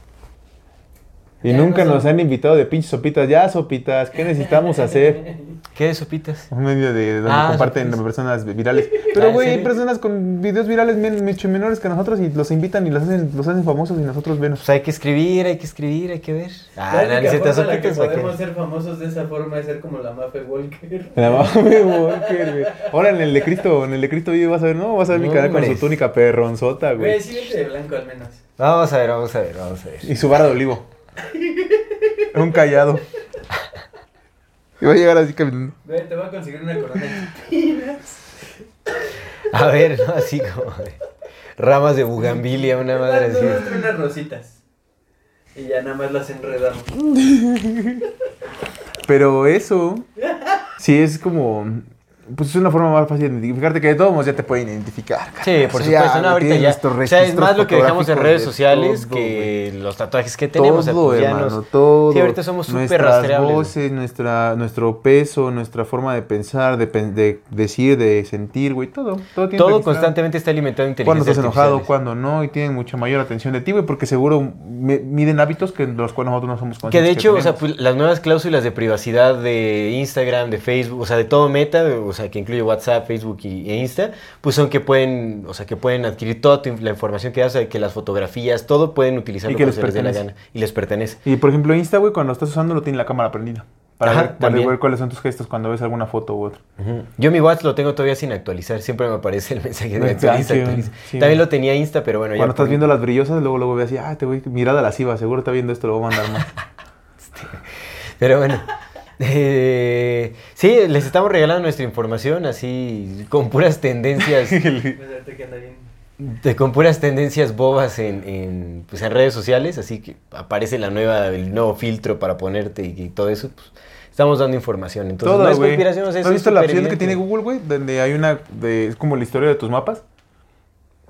Y Ya nunca no nos han invitado de pinches sopitas. Ya, sopitas, ¿qué necesitamos hacer? ¿Qué de sopitas? Un medio de donde Ah, comparten sopitas. personas virales. [laughs] Ah, Pero, ¿en güey, hay personas con videos virales mucho menores que nosotros y los invitan y los hacen, los hacen famosos y nosotros vemos. Pues hay que escribir, hay que escribir, hay que ver. Ah, la que sopitas, ¿para qué? podemos ser famosos de esa forma es ser como la Mafe Walker. La mame Walker, güey. Ahora en el de Cristo, en el de Cristo vive vas a ver, ¿no? Vas a ver mi cara con su túnica perronzota, Güey, güey. sí vete de blanco al menos. Vamos a ver, vamos a ver, vamos a ver. Y su vara de olivo. Un callado. Y va a llegar así caminando. Te voy a conseguir una corona de espinas. A ver, ¿no? Así como de ramas de bugambilia, una madre así. unas rositas. Y ya nada más las enredamos. Pero eso, sí es como. Pues es una forma más fácil de identificarte que de todos modos ya te pueden identificar. cara. Sí, por O sea, supuesto, no, ahorita ya. O sea, es más lo que dejamos en redes sociales todo, que los tatuajes que tenemos. Todo, hermano, nos- todo. Sí, ahorita somos súper rastreables. voces, nuestra, nuestro peso, nuestra forma de pensar, de, de decir, de sentir, güey, todo. Todo, tiene Todo registrado. constantemente está alimentado de Cuando inteligencia estás enojado, cuando no, y tienen mucha mayor atención de ti, güey, porque seguro miden hábitos que los cuales nosotros no somos Que conscientes. de hecho, o sea, pues, las nuevas cláusulas de privacidad de Instagram, de Facebook, o sea, de todo Meta, o sea, que incluye WhatsApp, Facebook y, e Insta, pues son que pueden, o sea, que pueden adquirir toda tu- la información que das, o sea, que las fotografías, todo pueden utilizarlo Y que les se les dé la gana y les pertenece. Y por ejemplo, Insta, güey, cuando estás usando, lo tiene la cámara prendida. Para, Ajá, ver, para también. ver cuáles son tus gestos cuando ves alguna foto u otra. Yo mi WhatsApp lo tengo todavía sin actualizar, siempre me aparece el [laughs] mensaje de actualiza, sí, actualiza. sí. También lo tenía Insta, pero bueno, ya Cuando estás por- viendo las brillosas, luego luego ves así, ah, te voy, mirada lasciva, seguro está viendo esto, lo voy a mandar más. [laughs] Pero bueno. Eh, sí, les estamos regalando nuestra información así con puras tendencias, [laughs] de- con puras tendencias bobas en, en, pues, en redes sociales, así que aparece la nueva, el nuevo filtro para ponerte y, y todo eso, pues estamos dando información. Entonces, Todo, no es conspiración, o sea, ¿No eso ¿Has visto la opción que tiene Google, güey? Donde hay una, de, es como la historia de tus mapas.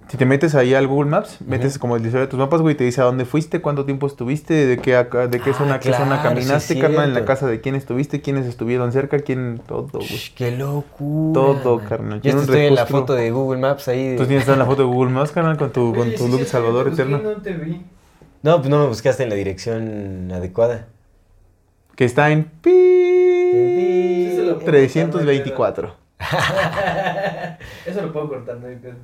Si te metes ahí al Google Maps, metes como la historia de tus mapas, güey, y te dice a dónde fuiste, cuánto tiempo estuviste, de qué, acá- de qué Ah, zona, qué zona claro, sí caminaste, es carnal, en la casa de quién estuviste, quiénes estuvieron cerca, quién, todo, güey. ¡Qué locura! Todo, man. carnal. Un estoy en la foto de Google Maps ahí. de- Tú tienes en la foto de Google Maps, carnal, con tu, con tu sí, look sí, Salvador eterno. No te vi. No, pues no me buscaste en la dirección adecuada. Que está en pi Sí se lo puedo 324. [laughs] Eso lo puedo cortar, no hay pedo.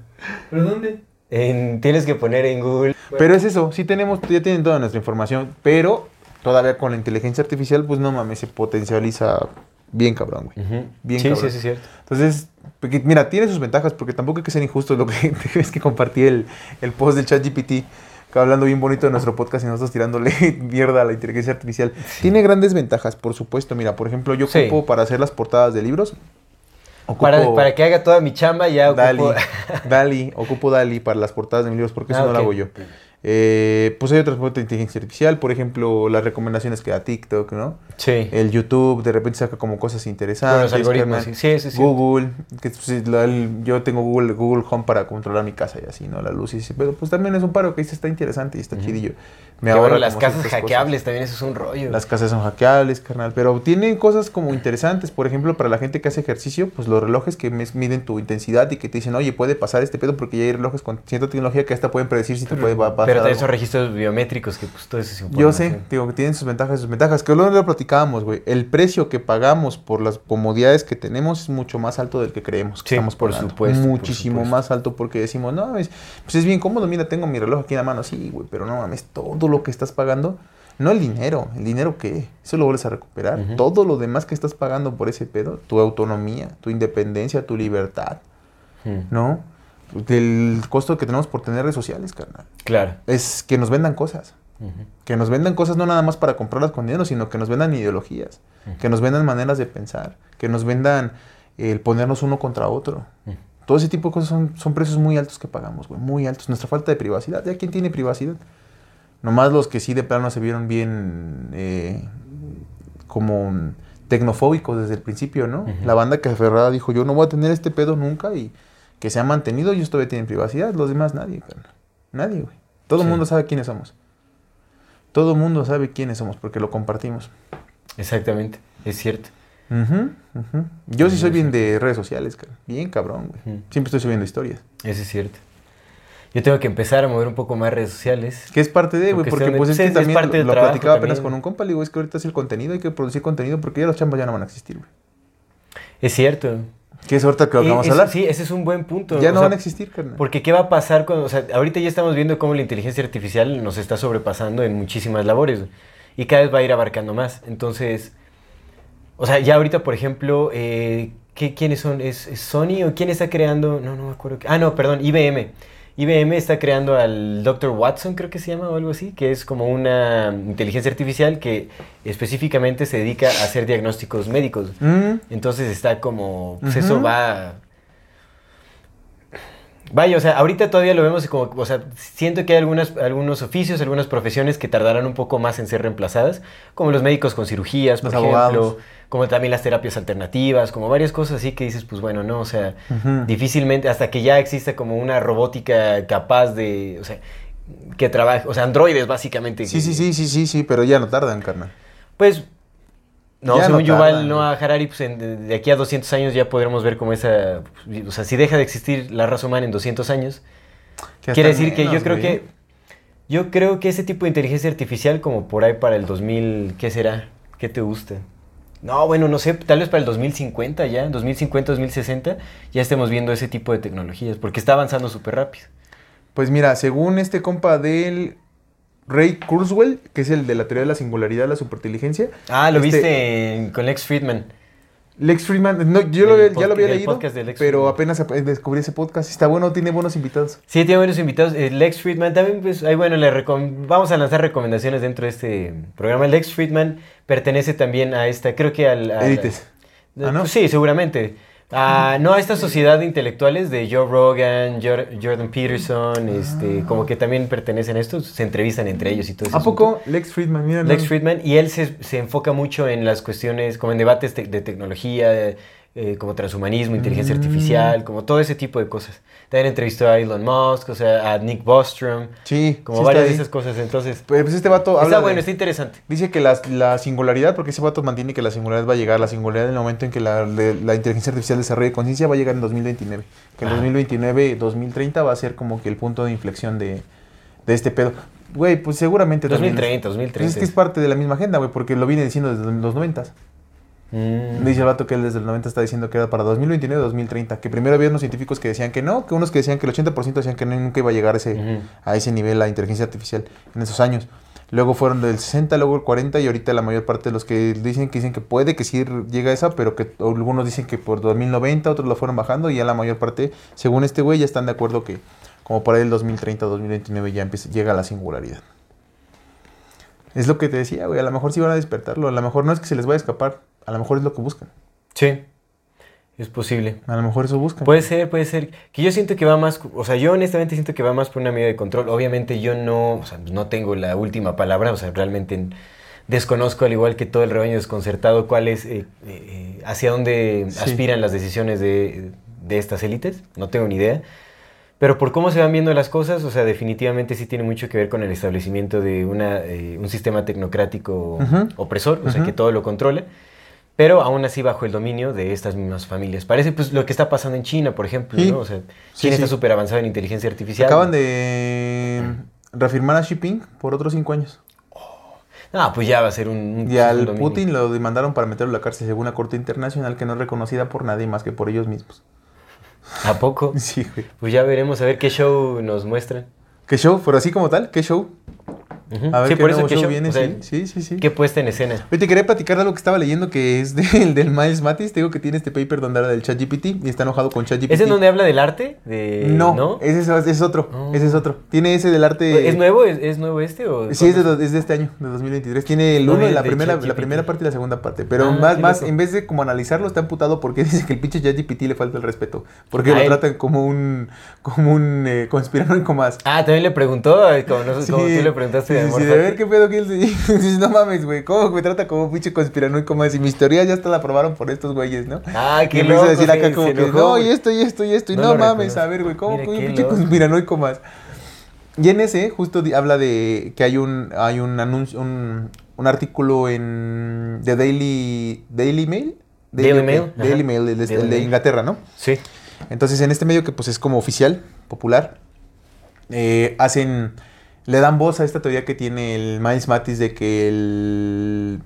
¿Pero dónde? En- tienes que poner en Google. Pero es eso, sí tenemos, ya tienen toda nuestra información, pero todavía con la inteligencia artificial, pues no mames, se potencializa bien cabrón, güey. Bien sí, cabrón. sí, sí, es cierto. Entonces, porque, mira, tiene sus ventajas, porque tampoco hay que ser injusto lo que [laughs] es que compartí el, el post del chat GPT, hablando bien bonito de nuestro podcast y nosotros tirándole [laughs] mierda a la inteligencia artificial. Tiene grandes ventajas, por supuesto. Mira, por ejemplo, yo Sí. ocupo para hacer las portadas de libros. Ocupo Para, para que haga toda mi chamba ya Dali, ocupo... Dali, [laughs] ocupo Dali para las portadas de mis libros, porque eso Ah, no lo hago yo. Eh, pues hay otras fuentes de inteligencia artificial, por ejemplo, las recomendaciones que da TikTok, ¿no? Sí. El YouTube de repente saca como cosas interesantes. los algoritmos. Sí, sí, sí. Google, que pues, la- el- yo tengo Google, Google Home para controlar mi casa y así, ¿no? La luz y así, pero pues también es un paro que dice está interesante y está chidillo. Me Que ahorra bueno, las casas hackeables cosas. también, eso es un rollo. Las casas son hackeables, carnal, pero tienen cosas como interesantes, por ejemplo, para la gente que hace ejercicio, pues los relojes que miden tu intensidad y que te dicen, oye, puede pasar este pedo porque ya hay relojes con cierta tecnología que hasta pueden predecir si te puede pasar Pero de esos registros biométricos que pues todo eso es Yo sé, digo que tienen sus ventajas y sus ventajas. Que luego lo platicábamos, güey. El precio que pagamos por las comodidades que tenemos es mucho más alto del que creemos que Sí, estamos por pagando. supuesto, por Muchísimo supuesto. más alto porque decimos, no, es, pues es bien cómodo. Mira, tengo mi reloj aquí en la mano. Sí, güey, pero no mames, todo lo que estás pagando, no el dinero. ¿El dinero qué? Eso lo vuelves a recuperar. Todo lo demás que estás pagando por ese pedo, tu autonomía, tu independencia, tu libertad, Hmm, ¿no? El costo que tenemos por tener redes sociales, carnal. Claro. Es que nos vendan cosas. Que nos vendan cosas no nada más para comprarlas con dinero, sino que nos vendan ideologías, que nos vendan maneras de pensar, que nos vendan el ponernos uno contra otro. Todo ese tipo de cosas son, son precios muy altos que pagamos, güey, muy altos. Nuestra falta de privacidad. ¿Ya quién tiene privacidad? Nomás los que sí de plano se vieron bien eh, como tecnofóbicos desde el principio, ¿no? La banda que aferrada dijo, yo no voy a tener este pedo nunca y que se ha mantenido, ellos todavía tienen privacidad, los demás nadie, carnal. Nadie, güey. Todo el Sí. mundo sabe quiénes somos. Todo el mundo sabe quiénes somos porque lo compartimos. Exactamente, es cierto. Yo sí soy bien de redes sociales, cara. bien cabrón, güey. Siempre estoy subiendo historias. Eso es cierto. Yo tengo que empezar a mover un poco más redes sociales. Que es parte de, güey, Porque pues es que es también parte del lo platicaba apenas también. con un compa, le digo, es que ahorita es el contenido, hay que producir contenido porque ya los chambas ya no van a existir, güey. Es cierto. Que es ahorita que lo que vamos a hablar. Sí, ese es un buen punto. ya O no sea, van a existir, carnal. Porque ¿qué va a pasar cuando, o sea, ahorita ya estamos viendo cómo la inteligencia artificial nos está sobrepasando en muchísimas labores y cada vez va a ir abarcando más. Entonces, o sea, ya ahorita, por ejemplo, eh, ¿qué, ¿quiénes son? ¿Es, es Sony o quién está creando? No, no me acuerdo. qué- Ah, no, perdón, IBM. IBM está creando al Dr. Watson, creo que se llama o algo así, que es como una inteligencia artificial que específicamente se dedica a hacer diagnósticos médicos. Mm, Entonces está como, pues eso va... Vaya, o sea, ahorita todavía lo vemos como, o sea, siento que hay algunas, algunos oficios, algunas profesiones que tardarán un poco más en ser reemplazadas, como los médicos con cirugías, por Los ejemplo, abogados. Como también las terapias alternativas, como varias cosas así que dices, pues bueno, no, o sea, difícilmente, hasta que ya exista como una robótica capaz de, o sea, que trabaje, o sea, androides básicamente. Sí, sí, sí, sí, sí, sí, pero ya no tardan, carnal. Pues, no, Ya según no Yuval tardan, Noah Harari, pues en- de, aquí a 200 años ya podremos ver como esa, o sea, si deja de existir la raza humana en 200 años, quiere decir que yo creo güey. que, yo creo que ese tipo de inteligencia artificial como por ahí para el 2000, ¿qué será? ¿Qué te gusta? No, bueno, no sé, tal vez para el 2050 ya, 2050, 2060, ya estemos viendo ese tipo de tecnologías, porque está avanzando súper rápido. Pues mira, según este compa del Ray Kurzweil, que es el de la teoría de la singularidad, la superinteligencia. Ah, lo este, viste en- con Lex Friedman. Lex Friedman, no, yo lo ya lo había leído, pero Friedman. apenas ap- descubrí ese podcast. Está bueno, tiene buenos invitados. Sí, tiene buenos invitados. Eh, Lex Friedman también, pues, ahí bueno, le vamos a lanzar recomendaciones dentro de este programa. Lex Friedman pertenece también a esta, creo que al... Eh, Ah, ¿no? pues sí, seguramente. Ah, no, a esta sociedad de intelectuales de Joe Rogan, Jor- Jordan Peterson, este, como que también pertenecen a esto, se entrevistan entre ellos y todo eso. ¿A poco Lex Friedman? Mira, Lex Friedman, y él se, se enfoca mucho en las cuestiones, como en debates te- de tecnología, eh, como transhumanismo, inteligencia Mm. artificial, como todo ese tipo de cosas. También entrevistó a Elon Musk, o sea, a Nick Bostrom, Sí, como sí varias de esas cosas. Entonces, Pues este vato habla está de- bueno, está interesante. Dice que la, la singularidad, porque ese vato mantiene que la singularidad va a llegar, la singularidad en el momento en que la, la inteligencia artificial desarrolle conciencia va a llegar en 2029. Que en Ah. 2029, 2030 va a ser como que el punto de inflexión de, de este pedo. Güey, pues seguramente también- 2030, Pues 2030. es que es parte de la misma agenda, güey, porque lo viene diciendo desde los 90. Mm. Dice el vato que él desde el 90 está diciendo que era para 2029 2030. Que primero había unos científicos que decían que no, que unos que decían que el 80% decían que no, nunca iba a llegar a ese, Ujú. a ese nivel la inteligencia artificial en esos años. Luego fueron del 60, luego el 40 y ahorita la mayor parte de los que dicen que dicen que puede que sí llega a esa, pero que algunos dicen que por 2090, otros lo fueron bajando y ya la mayor parte, según este güey, ya están de acuerdo que como por ahí el 2030, 2029 ya empieza, llega a la singularidad. Es lo que te decía, güey, a lo mejor sí van a despertarlo, a lo mejor no es que se les vaya a escapar, a lo mejor es lo que buscan. Sí. Es posible. A lo mejor eso buscan. Puede ser, puede ser. Que yo siento que va más, o sea, yo honestamente siento que va más por una medida de control. Obviamente yo no, o sea, no tengo la última palabra, o sea, realmente desconozco, al igual que todo el rebaño desconcertado, cuál es, eh, eh, hacia dónde Sí. aspiran las decisiones de, de estas élites. No tengo ni idea. Pero por cómo se van viendo las cosas, o sea, definitivamente sí tiene mucho que ver con el establecimiento de una, eh, un sistema tecnocrático opresor, o sea, que todo lo controla, pero aún así bajo el dominio de estas mismas familias. Parece pues lo que está pasando en China, por ejemplo, Sí. ¿no? O sea, China sí. está súper avanzada en inteligencia artificial. Acaban de reafirmar a Xi Jinping por otros cinco años. Ah, pues ya va a ser un... un- Y al dominio. Putin lo demandaron para meterlo a la cárcel según una corte internacional que no es reconocida por nadie más que por ellos mismos. ¿A poco? [laughs] Sí, güey. Pues ya veremos a ver qué show nos muestran. ¿Qué show? Pero así como tal, ¿qué show? A ver sí, qué por nuevo show, viene, o sea, sí, sí, sí, qué puesta en escena. Te quería platicar de algo que estaba leyendo que es del, del Miles Matis. Te digo que tiene este paper donde habla del ChatGPT y está enojado con ChatGPT. ¿Es en donde habla del arte? De, No, ¿no? Ese, es, ese es otro. Oh. Ese es otro. Tiene ese del arte. ¿Es nuevo? ¿Es, es nuevo este? O Sí, es de, es de este año, de 2023. Tiene el No, uno, la primera, la primera parte y la segunda parte. Pero Ah, más, más, loco. en vez de como analizarlo, está emputado porque [laughs] dice que el pinche ChatGPT le falta el respeto. Porque A lo él. tratan como un, como un eh, conspiranoico más. Ah, también le preguntó, como, no sé, Sí, como tú le preguntaste sí, de sí, ver qué pedo que él [laughs] dice, no mames, güey, ¿cómo me trata como un pinche conspiranoico más? Y mis teorías ya hasta la aprobaron por estos güeyes, ¿no? Ah, Y qué empieza loco. a decir acá como que, enojó, no, y esto, y esto, y esto, y No mames, a ver, güey, ¿cómo un pinche loco. conspiranoico más? Y en ese justo habla de que hay un, hay un anuncio, un, un artículo en The Daily, Daily Mail. Daily Mail, Daily. Mail, el, de- Daily el de Mail. Inglaterra, ¿no? Sí. Entonces, en este medio que pues es como oficial, popular, eh, hacen, le dan voz a esta teoría que tiene el Miles Matis de que el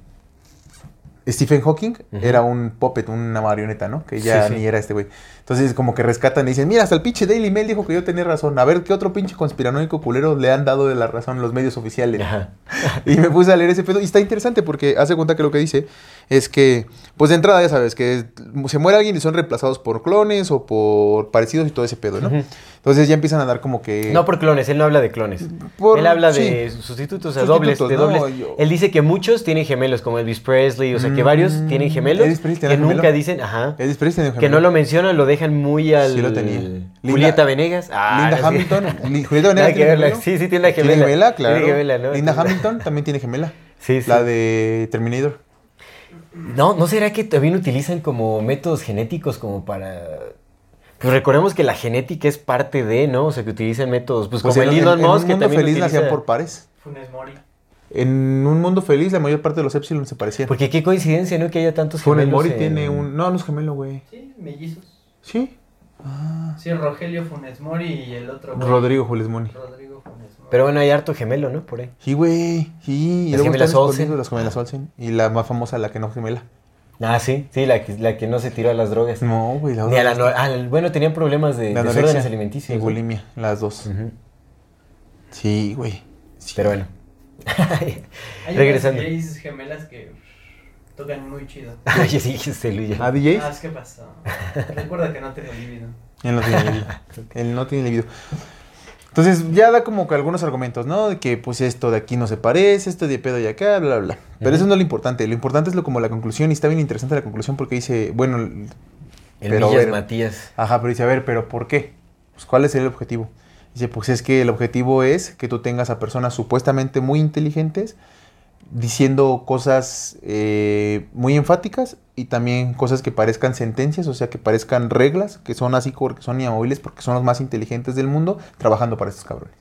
Stephen Hawking era un puppet, una marioneta, ¿no? Que ya Sí, sí. ni era este güey. Entonces, como que rescatan y dicen, mira, hasta el pinche Daily Mail dijo que yo tenía razón. A ver, ¿qué otro pinche conspiranoico culero le han dado de la razón los medios oficiales? Ajá. [laughs] Y me puse a leer ese pedo y está interesante porque hace cuenta que lo que dice es que, pues de entrada ya sabes, que se muere alguien y son reemplazados por clones o por parecidos y todo ese pedo, ¿no? Entonces ya empiezan a dar como que... No por clones, él no habla de clones. Por- él habla de sustitutos, o sea, dobles, de no, dobles. yo- Él dice que muchos tienen gemelos, como Elvis Presley, o sea, que Mm, varios tienen gemelos Elvis Presley que nunca dicen, ajá, Elvis Presley un que no lo mencionan, lo dejan muy al Sí lo tenía. Julieta Linda- Venegas. Ah, Linda no. Hamilton. Li- Julieta Venegas tiene gemelo. Sí, sí, tiene la gemela. Tiene gemela, claro. Tiene gemela, ¿no? Linda Hamilton también tiene gemela. Sí, sí. La de Terminator. No, ¿no será que también utilizan como métodos genéticos como para... Pues recordemos que la genética es parte de, ¿no? O sea, que utilizan métodos, pues, Pues como en, el en- Elon en Musk, un mundo feliz utiliza... nacían por pares. Funes Mori. En un mundo feliz la mayor parte de los Epsilon se parecían. Porque qué coincidencia, ¿no? Que haya tantos Funes gemelos Mori en- tiene un... No, no es gemelo, güey. Sí, mellizos. Sí. Sí, Rogelio Funes Mori y el otro. güey. Rodrigo Jules Moni. Rodrigo Funes Mori. Pero bueno, hay harto gemelo, ¿no? Por ahí. Sí, güey. Sí. Y Las gemelas Olsen. Las gemelas Olsen. Y la más famosa, la que no gemela. Ah, sí, sí, la que, la que no se tiró a las drogas. No, güey. La Ni a la otra- no- ah, bueno, tenían problemas de desórdenes alimenticios. Y ¿no? bulimia, las dos. Sí, güey. Sí. Pero bueno. [laughs] Hay Regresando. gays gemelas que tocan muy chido. [laughs] Ay, sí, se luye. ¿A DJs? Ah, ¿qué pasó? Recuerda que no tengo libido. Él no tiene libido. Él no tiene libido. Entonces ya da como que algunos argumentos, ¿no? De que pues esto de aquí no se parece, esto de pedo y acá, bla, bla, bla. Pero Ujú. eso no es lo importante. Lo importante es lo como la conclusión y está bien interesante la conclusión porque dice, bueno, El pero, bueno. Matías. ajá, pero dice, a ver, pero ¿por qué? Pues ¿cuál es el objetivo? Dice, pues es que el objetivo es que tú tengas a personas supuestamente muy inteligentes diciendo cosas eh, muy enfáticas y también cosas que parezcan sentencias, o sea, que parezcan reglas, que son así porque son inamovibles porque son los más inteligentes del mundo trabajando para estos cabrones.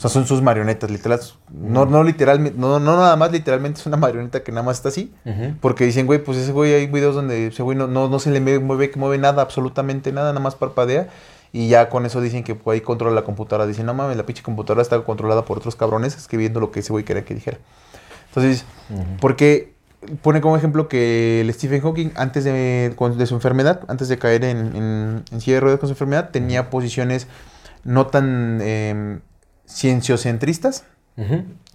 O sea, son sus marionetas, literal. No, no literalmente, no, no nada más literalmente es una marioneta que nada más está así. Porque dicen, güey, pues ese güey hay videos donde ese güey no, no, no se le mueve, mueve, mueve nada, absolutamente nada, nada más parpadea. Y ya con eso dicen que pues, ahí controla la computadora. Dicen, no mames, la pinche computadora está controlada por otros cabrones escribiendo lo que ese güey quería que dijera. Entonces, Ujú. porque pone como ejemplo que el Stephen Hawking, antes de, su enfermedad, antes de caer en, en, en silla de ruedas con su enfermedad, tenía posiciones no tan eh, cienciocentristas.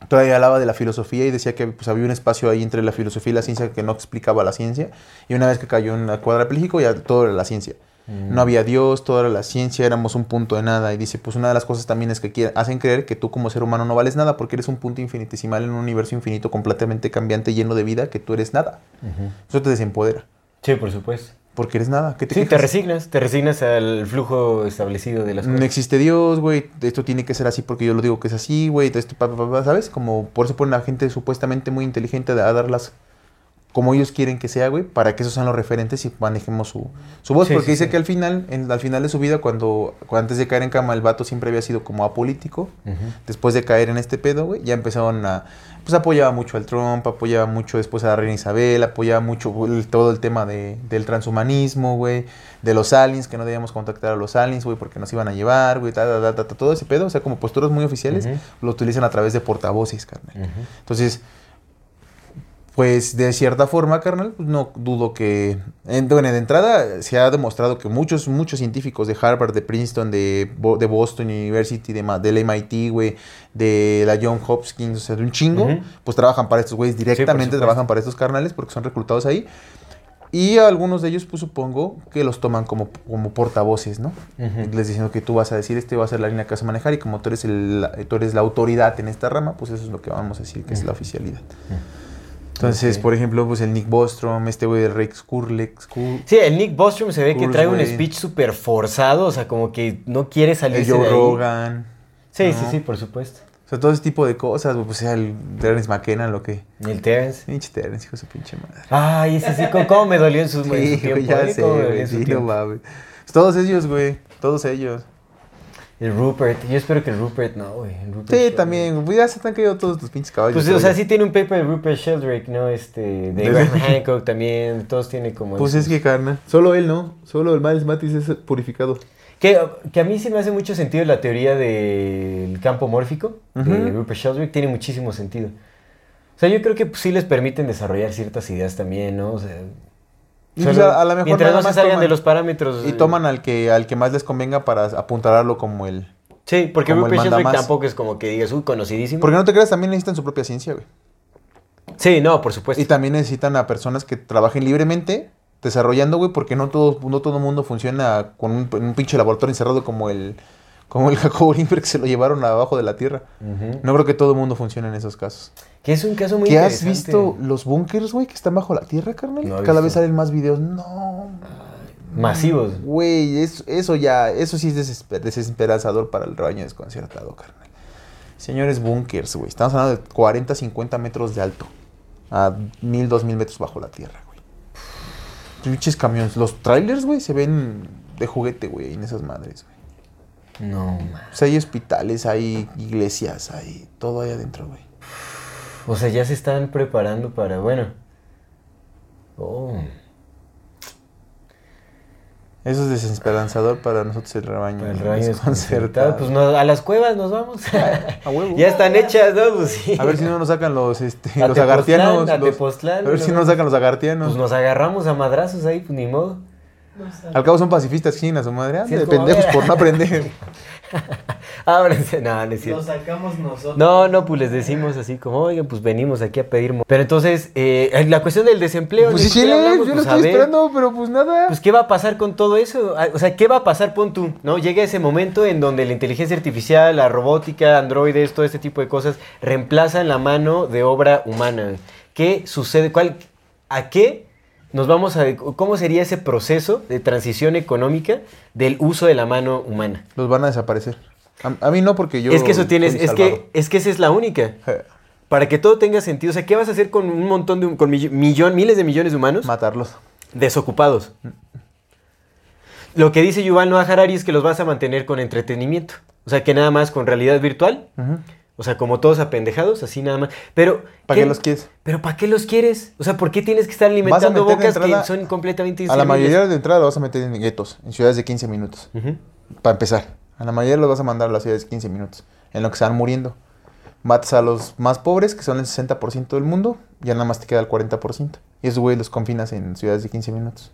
Todavía hablaba de la filosofía y decía que pues, había un espacio ahí entre la filosofía y la ciencia que no explicaba la ciencia. Y una vez que cayó en la cuadrapléjico, ya todo era la ciencia. Mm. No había Dios, todo era la ciencia, éramos un punto de nada. Y dice, pues una de las cosas también es que hacen creer que tú como ser humano no vales nada porque eres un punto infinitesimal en un universo infinito completamente cambiante, lleno de vida, que tú eres nada. Eso te desempodera. Sí, por supuesto. Porque eres nada. ¿Qué te Sí, te resignas, te resignas al flujo establecido de las cosas. No existe Dios, güey. Esto tiene que ser así porque yo lo digo que es así, güey. ¿sabes? Como por eso ponen a gente supuestamente muy inteligente a darlas como ellos quieren que sea, güey, para que esos sean los referentes y manejemos su, su voz. Sí, porque sí, dice sí. que al final, en- al final de su vida, cuando, cuando antes de caer en cama, el vato siempre había sido como apolítico. Después de caer en este pedo, güey, ya empezaron a. Pues apoyaba mucho al Trump, apoyaba mucho después a la reina Isabel, apoyaba mucho el- todo el tema de, del transhumanismo, güey, de los aliens, que no debíamos contactar a los aliens, güey, porque nos iban a llevar, güey, ta, ta, ta, ta, ta, todo ese pedo, o sea, como posturas muy oficiales, lo utilizan a través de portavoces, carnal. Entonces, pues de cierta forma, carnal, pues, no dudo que... En, bueno, de entrada se ha demostrado que muchos, muchos científicos de Harvard, de Princeton, de, Bo- de Boston University, de, del MIT, güey, de la John Hopkins, o sea, de un chingo, pues trabajan para estos güeyes directamente, trabajan para estos carnales porque son reclutados ahí. Y algunos de ellos, pues supongo que los toman como, como portavoces, ¿no? Les diciendo que tú vas a decir, este va a ser la línea que vas a manejar y como tú eres, el, la- tú eres la autoridad en esta rama, pues eso es lo que vamos a decir que es la oficialidad. Entonces, por ejemplo, pues el Nick Bostrom, este güey de Rex Kurlex, Kur- Sí, el Nick Bostrom se ve que trae un speech súper forzado, o sea, como que no quiere Joe de ahí. Rogan. Sí, ¿no? sí, sí, por supuesto. O sea, todo ese tipo de cosas, pues sea el Terence McKenna, lo que... El Terence. Pinche Terence, hijo de su pinche madre. Ay, ese sí, ¿cómo, me dolió en su, en su Sí, tiempo? ya eh? sé, ¿Cómo me dolió güey, sí, no mames. Todos ellos, güey, todos ellos. El Rupert, yo espero que el Rupert no, güey. Sí, Sheldrake. también, ya se te han caído todos tus pinches caballos. Pues, o sea, sí tiene un paper de Rupert Sheldrake, ¿no? Este, de Graham [laughs] Hancock también, todos tienen como... Pues es que, carnal, solo él, ¿no? Solo el Miles Matis es purificado. Que, que a mí sí me hace mucho sentido la teoría del campo mórfico de. Rupert Sheldrake, tiene muchísimo sentido. O sea, yo creo que pues, sí les permiten desarrollar ciertas ideas también, ¿no? O sea, Y, solo- pues, a, a lo mejor mientras no se salgan toman- de los parámetros. Y eh, toman al que, al que más les convenga para apuntalarlo como el... Sí, porque Sheldrake mandamás. tampoco es como que digas, uy, conocidísimo. Porque no te creas, también necesitan su propia ciencia, güey. Sí, no, por supuesto. Y también necesitan a personas que trabajen libremente desarrollando, güey, porque no todo, no todo mundo funciona con un, un pinche laboratorio encerrado como el, como el Jacobo Greenberg que se lo llevaron abajo de la Tierra. No creo que todo el mundo funcione en esos casos. Que es un caso muy ¿Qué has interesante. visto los búnkers, güey, que están bajo la Tierra, carnal? No Cada vez salen más videos. No, Masivos. güey, es- eso ya, eso sí es desesper- desesperanzador para el rebaño desconcertado, carnal. Señores búnkers, güey, estamos hablando de 40, 50 metros de alto. A 1000, 2000 metros bajo la tierra, güey. Pinches camiones. Los trailers, güey, se ven de juguete, güey, en esas madres, güey. No, man. O sea, hay hospitales, hay iglesias, hay todo ahí adentro, güey. O sea, ya se están preparando para, bueno. Oh. Eso es desesperanzador para nosotros el rebaño. Para el rayo desconcertado. Pues no, a las cuevas nos vamos. [laughs] A huevo. [laughs] ya están hechas, ¿no? Pues sí. A ver si no nos sacan los, este, A los Tepoztlán, agartianos. a los- a ver si no nos sacan los agartianos. Pues nos agarramos a madrazos ahí, pues ni modo. Al cabo son pacifistas chinas, su madre. Sí, de pendejos por no aprender. [laughs] Ábrense, no, no es Lo cierto. sacamos nosotros. No, no, pues les decimos así como, oigan, pues venimos aquí a pedir. mo-". Pero entonces, eh, la cuestión del desempleo. Pues ¿de sí, hablamos? yo lo Pues, a estoy ver, esperando, pero pues nada. Pues, ¿qué va a pasar con todo eso? Ah, O sea, ¿qué va a pasar, pon tú? ¿No? Llega ese momento en donde la inteligencia artificial, la robótica, androides, todo este tipo de cosas reemplazan la mano de obra humana. ¿Qué sucede? ¿Cuál, ¿A qué nos vamos a... ¿Cómo sería ese proceso de transición económica del uso de la mano humana? Los van a desaparecer. A, a mí no, porque yo. es que eso tienes... Es que, es que esa es la única. Para que todo tenga sentido. O sea, ¿qué vas a hacer con un montón de... con millón, miles de millones de humanos? Matarlos. desocupados. Lo que dice Yuval Noah Harari es que los vas a mantener con entretenimiento. O sea, que nada más con realidad virtual. O sea, como todos apendejados, así nada más. Pero... ¿Para qué los quieres? ¿Pero para qué los quieres? O sea, ¿por qué tienes que estar alimentando bocas que son completamente A la mayoría de entrada lo vas a meter en guetos, en ciudades de 15 minutos. Para empezar. A la mayoría los vas a mandar a las ciudades de 15 minutos. En lo que se van muriendo. Matas a los más pobres, que son el 60% del mundo, ya nada más te queda el 40%. Y esos güeyes los confinas en ciudades de 15 minutos.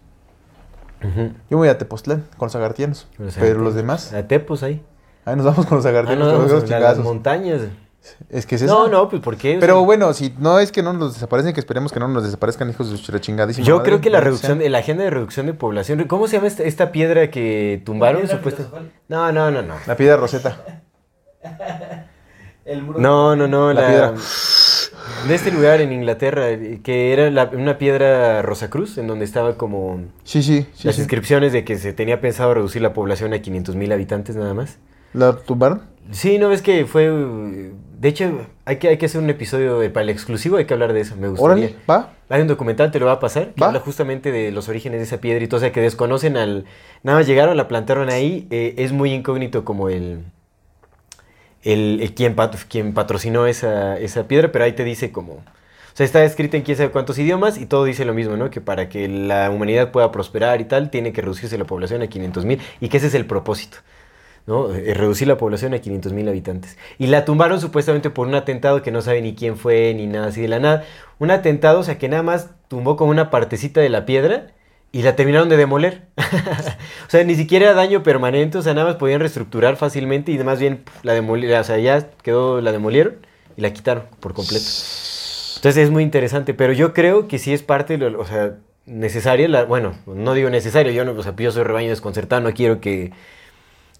Yo voy a Tepoztlán con los agartianos. Pero los demás, A Tepos ahí. Ahí nos vamos con los Ah, agartianos. no, con los a las montañas. Es que es eso. No, no, pues ¿por qué? Pero bueno, si no es que no nos desaparecen, que esperemos que no nos desaparezcan hijos de su chingadísima Yo madre, creo que la reducción, la agenda de reducción de población, ¿cómo se llama esta, esta piedra que tumbaron? piedra. No, no, no, no. La piedra roseta. [laughs] El muro. No, no, no, La la, piedra. de este lugar en Inglaterra, eh, que era la- una piedra Rosacruz, en donde estaba como Sí, sí, sí. las sí. inscripciones de que se tenía pensado reducir la población a 500 mil habitantes nada más. ¿La tumbaron? Sí, no ves que fue. De hecho, hay que, hay que hacer un episodio de- para el exclusivo, hay que hablar de eso, me gustaría. Órale, va. Hay un documental, te lo va a pasar, que Va. habla justamente de los orígenes de esa piedra y todo, o sea, que desconocen al... Nada más llegaron, la plantaron ahí, eh, es muy incógnito como el... El, el quien, pat- quien patrocinó esa, esa piedra, pero ahí te dice como... O sea, está escrita en quién sabe cuántos idiomas y todo dice lo mismo, ¿no? Que para que la humanidad pueda prosperar y tal, tiene que reducirse la población a 500 mil y que ese es el propósito. ¿No? Eh, reducir la población a 500 mil habitantes. Y la tumbaron supuestamente por un atentado que no sabe ni quién fue, ni nada así de la nada. Un atentado, o sea, que nada más tumbó como una partecita de la piedra y la terminaron de demoler. [laughs] o sea, ni siquiera era daño permanente, o sea, nada más podían reestructurar fácilmente y más bien la demolieron, o sea, ya quedó, la demolieron y la quitaron por completo. Entonces es muy interesante, pero yo creo que sí es parte, o sea, necesaria, bueno, no digo necesario, yo no, o sea, yo soy rebaño desconcertado, no quiero que,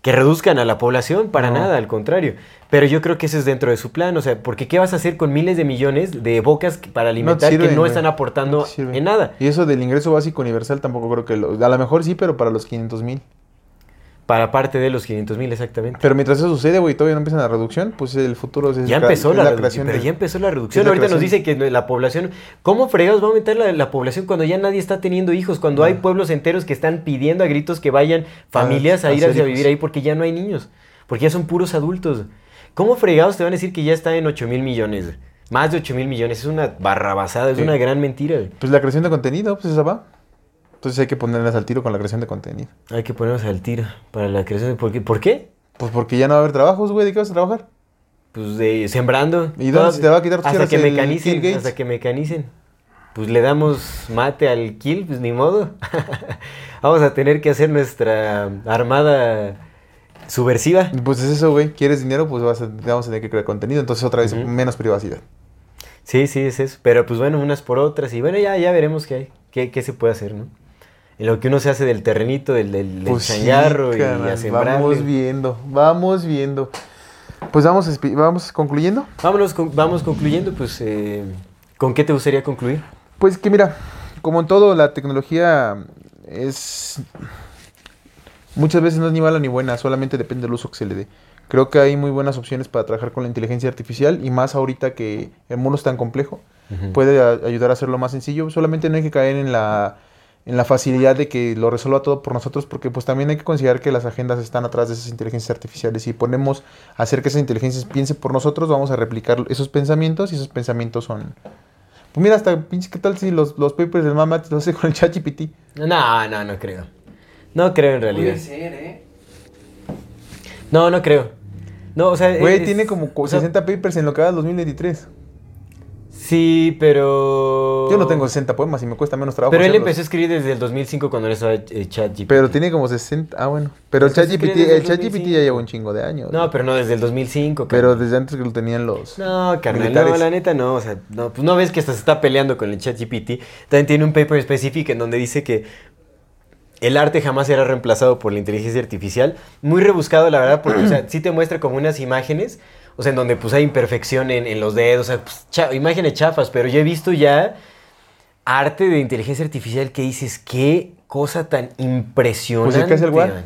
que reduzcan a la población, para No. nada, al contrario. Pero yo creo que eso es dentro de su plan, o sea, porque ¿qué vas a hacer con miles de millones de bocas para alimentar sirven, que no están aportando No en nada? Y eso del ingreso básico universal tampoco creo que lo... A lo mejor sí, pero para los 500 mil. Para parte de los 500 mil, exactamente. Pero mientras eso sucede, güey, todavía no empieza la reducción, pues el futuro es Ya empezó es la, reducción. creación Pero de- ya empezó la reducción. la Ahorita nos dice que la población. ¿Cómo fregados va a aumentar la, la población cuando ya nadie está teniendo hijos? Cuando hay pueblos enteros que están pidiendo a gritos que vayan familias a a ir a, vivir ahí porque ya no hay niños. Porque ya son puros adultos. ¿Cómo fregados te van a decir que ya está en 8 mil millones? Más de 8 mil millones. Es una barrabasada, es Sí. una gran mentira. Pues la creación de contenido, pues esa va. Entonces hay que ponerlas al tiro con la creación de contenido. Hay que ponernos al tiro para la creación. de- ¿Por qué? ¿Por qué? Pues porque ya no va a haber trabajos, güey, ¿de qué vas a trabajar? Pues de sembrando. ¿Y dónde se te va a quitar tus Hasta que el mecanicen. Gates? Hasta que mecanicen. Pues le damos mate al kill, pues ni modo. [laughs] Vamos a tener que hacer nuestra armada subversiva. Pues es eso, güey. ¿Quieres dinero? Pues vas a- vamos a tener que crear contenido. Entonces otra vez menos privacidad. Sí, sí, es eso. Pero pues bueno, unas por otras. Y bueno, ya, ya veremos qué hay. Qué, qué se puede hacer, ¿no? En lo que uno se hace del terrenito, del, del, del Pues sí, changarro y a sembrarle. Vamos viendo, vamos viendo. Pues vamos, vamos concluyendo. Vámonos, con- vamos concluyendo, pues, eh, ¿con qué te gustaría concluir? Pues que mira, como en todo, la tecnología es... Muchas veces no es ni mala ni buena, solamente depende del uso que se le dé. Creo que hay muy buenas opciones para trabajar con la inteligencia artificial y más ahorita que el mundo es tan complejo, puede a- ayudar a hacerlo más sencillo. Solamente no hay que caer en la, en la facilidad de que lo resuelva todo por nosotros, porque pues también hay que considerar que las agendas están atrás de esas inteligencias artificiales. Si ponemos a hacer que esas inteligencias piensen por nosotros, vamos a replicar esos pensamientos y esos pensamientos son... Pues mira, hasta pinche, ¿qué tal si los, los papers del mamá los hace con el chat GPT? No, no, no creo. No creo en realidad. Puede ser, ¿eh? No, no creo. No, o sea. Güey, es- tiene como co- o sea, 60 papers en lo que va del 2023. Sí, pero. Yo no tengo 60 poemas y me cuesta menos trabajo Pero él hacerlos. empezó a escribir desde el 2005 cuando él estaba eh, ChatGPT. Pero tiene como 60... Ah, bueno. Pero el ChatGPT el ChatGPT 2005. ya lleva un chingo de años. No, pero no desde el 2005. Pero carnal. desde antes que lo tenían los... No, carnal, militares. no, la neta no, o sea, no, pues no ves que hasta se está peleando con el ChatGPT. También tiene un paper específico en donde dice que el arte jamás será reemplazado por la inteligencia artificial. Muy rebuscado, la verdad, porque, o sea, sí te muestra como unas imágenes, o sea, en donde pues hay imperfección en, en los dedos, o sea, pues, cha- imágenes chafas, pero yo he visto ya arte de inteligencia artificial que dices, qué cosa tan impresionante. Pues que hace el War. man".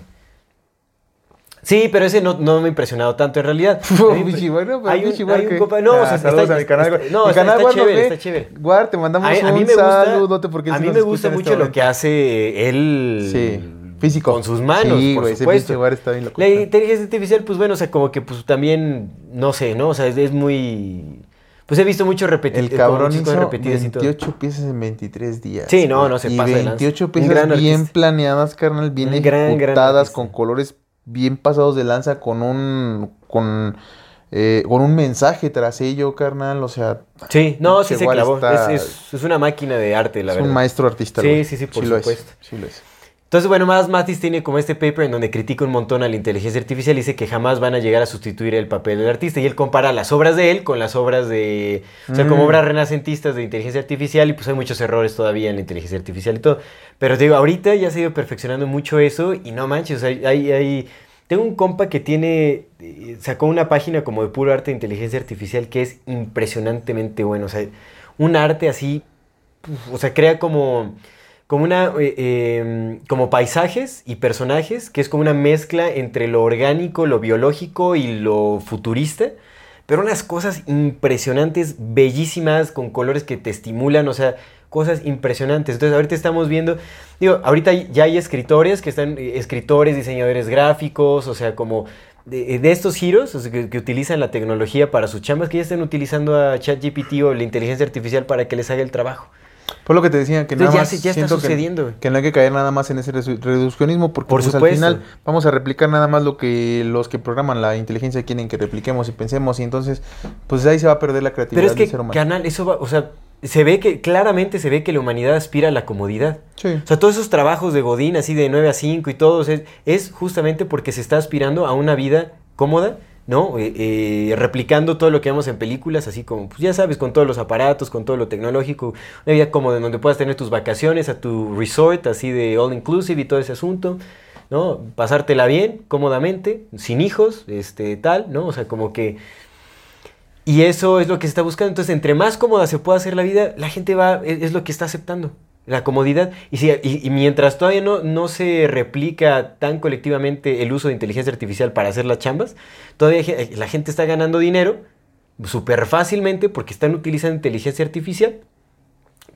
Sí, pero ese no, no me ha impresionado tanto en realidad. [laughs] A bichi, bueno, pero hay un- bichi, hay un ¿qué? compa- no, o Ah, sea, saludos está- a mi canal, está- no, Mi está- canal, está chévere, está chévere. Guar, te mandamos A, a un mí me gusta, saludote porque a mí me gusta este mucho lo que hace él Sí, físico. con sus manos, Sí, por güey, ese supuesto. War está bien loco. La inteligencia artificial, pues bueno, o sea, como que pues también, no sé, ¿no? O sea, es, es muy... Pues he visto mucho repetido. El cabrón hizo repetidas y todo. 28 piezas en 23 días. Sí, no, no se y pasa de lanza. 28 Un piezas gran bien planeadas, carnal, bien Un gran, gran ejecutadas, artista. con colores bien pasados de lanza, con un con, eh, con un mensaje tras ello, carnal. O sea, Sí, no, sí se clavó. está- Es, es- es una máquina de arte, la es verdad. un maestro artista. Sí, güey. sí, sí, por lo es, supuesto. sí lo es. Entonces, bueno, más Matis tiene como este paper en donde critica un montón a la inteligencia artificial y dice que jamás van a llegar a sustituir el papel del artista. Y él compara las obras de él con las obras de. O sea, como Mm. obras renacentistas de inteligencia artificial y pues hay muchos errores todavía en la inteligencia artificial y todo. Pero te digo, ahorita ya se ha ido perfeccionando mucho eso y no manches, o sea, hay. hay Tengo un compa que tiene, eh, sacó una página como de puro arte de inteligencia artificial que es impresionantemente bueno. O sea, un arte así, o sea, crea como, como una, eh, eh, como paisajes y personajes, que es como una mezcla entre lo orgánico, lo biológico y lo futurista. Pero unas cosas impresionantes, bellísimas, con colores que te estimulan, o sea, cosas impresionantes. Entonces, ahorita estamos viendo, digo, ahorita ya hay escritores que están, eh, escritores, diseñadores gráficos, o sea, como de, de estos giros o sea, que, utilizan la tecnología para sus chambas, que ya están utilizando a ChatGPT o la inteligencia artificial para que les haga el trabajo. Por lo que te decía, que Entonces, nada ya más ya está siento que- sucediendo. Que, no hay que caer nada más en ese reduccionismo, porque Por pues, al final vamos a replicar nada más lo que los que programan la inteligencia quieren que repliquemos y pensemos, y entonces, pues ahí se va a perder la creatividad Pero es del que, ser humano. canal, eso va, o sea, se ve que, claramente se ve que la humanidad aspira a la comodidad. Sí. O sea, todos esos trabajos de Godín, así de 9 a 5 y todos, es, es justamente porque se está aspirando a una vida cómoda, ¿no? Eh, eh, replicando todo lo que vemos en películas, así como, pues ya sabes, con todos los aparatos, con todo lo tecnológico, una vida cómoda en donde puedas tener tus vacaciones a tu resort, así de all inclusive y todo ese asunto, ¿no? Pasártela bien, cómodamente, sin hijos, este, tal, ¿no? O sea, como que... Y eso es lo que se está buscando. Entonces, entre más cómoda se pueda hacer la vida, la gente va, es lo que está aceptando. La comodidad. Y, si, y, mientras todavía no, no se replica tan colectivamente el uso de inteligencia artificial para hacer las chambas, todavía la gente está ganando dinero súper fácilmente porque están utilizando inteligencia artificial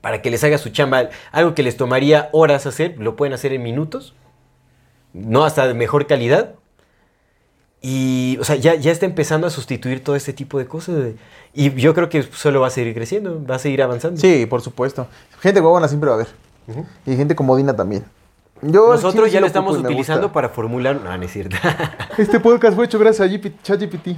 para que les haga su chamba. Algo que les tomaría horas hacer, lo pueden hacer en minutos. No hasta de mejor calidad. Y, o sea, ya, ya está empezando a sustituir todo este tipo de cosas. Y yo creo que solo va a seguir creciendo, va a seguir avanzando. Sí, por supuesto. Gente huevona siempre va a haber. Y gente comodina también. Yo al Nosotros sí ya lo estamos utilizando para formular... No, no es cierto. [laughs] Este podcast fue hecho gracias a GP ChatGPT.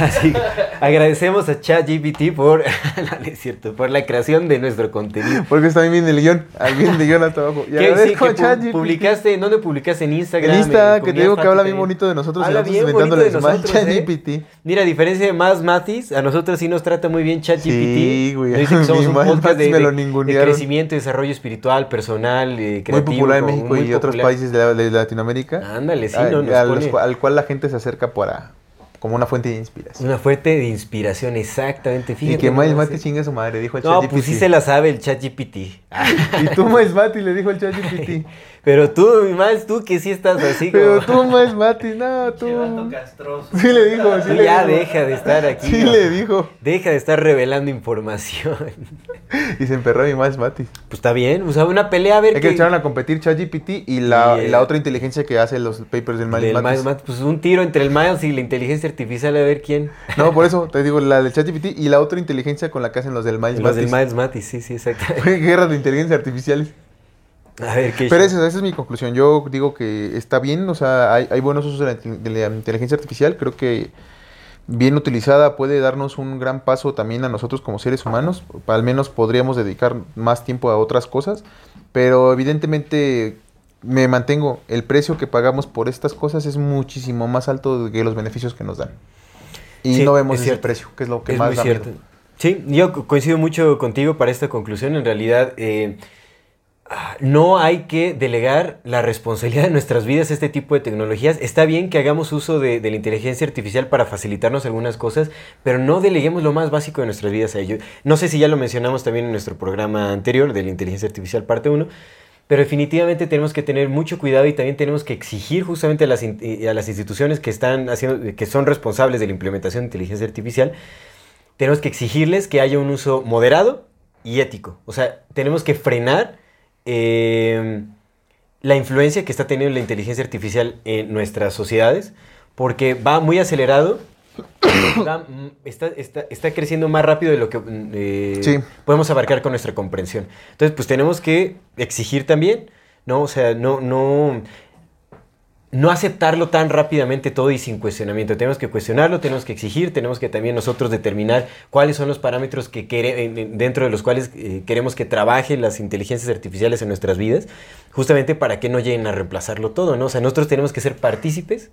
Así, agradecemos a ChatGPT por... [laughs] no, no es cierto, por la creación de nuestro contenido. Porque está bien el guion. Ahí viene el guion hasta abajo. Y ¿Qué? Sí, agradezco que a ChatGPT. publicaste, ¿dónde publicaste? En Instagram. En Insta, eh, que te digo que habla bien bonito de nosotros. Habla y nosotros bien bonito de nosotros, ¿eh? ChatGPT. Mira, a diferencia de más Matis, a nosotros sí nos trata muy bien ChatGPT. Sí, güey, Nos dice [laughs] que somos un podcast de, de- de crecimiento desarrollo espiritual, personal, eh, Muy creativo. popular en México muy y otros popular. países de, la- de Latinoamérica. Ándale, sí, a- no, nos a los pone- cua- al cual la gente se acerca para como una fuente de inspiración. Una fuente de inspiración, exactamente. y que Miles Mati eh. chinga a su madre, dijo el No, ChatGPT. pues sí se la sabe el ChatGPT. [laughs] Y tú, Miles Mati, le dijo el ChatGPT. [laughs] Pero tú, más tú que sí estás así como... Pero tú, Miles Mati, [laughs] no, tú. Castroso. Sí le dijo, sí le ya dijo. deja de estar aquí. Sí ¿no? le dijo. Deja de estar revelando información. Y se emperró mi Miles Mati. Pues está bien, o sea, una pelea a ver Es que echaron a competir ChatGPT y la, Y, y la otra inteligencia que hace los papers del Miles del Mati. Miles Mat- Pues un tiro entre el Miles y la inteligencia artificial a ver quién. No, por eso te digo, la del ChatGPT y la otra inteligencia con la que hacen los del Miles Los del Mati. Miles Matis, sí, sí, exacto. [laughs] Guerra de inteligencias artificiales. [laughs] A ver qué. Pero esa, esa es mi conclusión. Yo digo que está bien, o sea, hay, hay buenos usos de la, intel- de la inteligencia artificial. Creo que bien utilizada puede darnos un gran paso también a nosotros como seres humanos. Al menos podríamos dedicar más tiempo a otras cosas. Pero evidentemente me mantengo. El precio que pagamos por estas cosas es muchísimo más alto que los beneficios que nos dan. Y Sí, no vemos es ese cierto. precio, que es lo que es más da miedo. Sí, yo co- coincido mucho contigo para esta conclusión. En realidad, eh, no hay que delegar la responsabilidad de nuestras vidas a este tipo de tecnologías. Está bien que hagamos uso de, la inteligencia artificial para facilitarnos algunas cosas, pero no deleguemos lo más básico de nuestras vidas a ello. No sé si ya lo mencionamos también en nuestro programa anterior de la inteligencia artificial parte 1. Pero definitivamente tenemos que tener mucho cuidado y también tenemos que exigir justamente a las, a las instituciones que están haciendo, que son responsables de la implementación de inteligencia artificial, tenemos que exigirles que haya un uso moderado y ético. O sea, tenemos que frenar eh, la influencia que está teniendo la inteligencia artificial en nuestras sociedades, porque va muy acelerado, [coughs] va, mm, está, está- está creciendo más rápido de lo que mm, eh, Sí. podemos abarcar con nuestra comprensión. Entonces, pues tenemos que exigir también, ¿no? O sea, no, no, no aceptarlo tan rápidamente todo y sin cuestionamiento. Tenemos que cuestionarlo, tenemos que exigir, tenemos que también nosotros determinar cuáles son los parámetros que dentro de los cuales eh, queremos que trabajen las inteligencias artificiales en nuestras vidas, justamente para que no lleguen a reemplazarlo todo, ¿no? O sea, nosotros tenemos que ser partícipes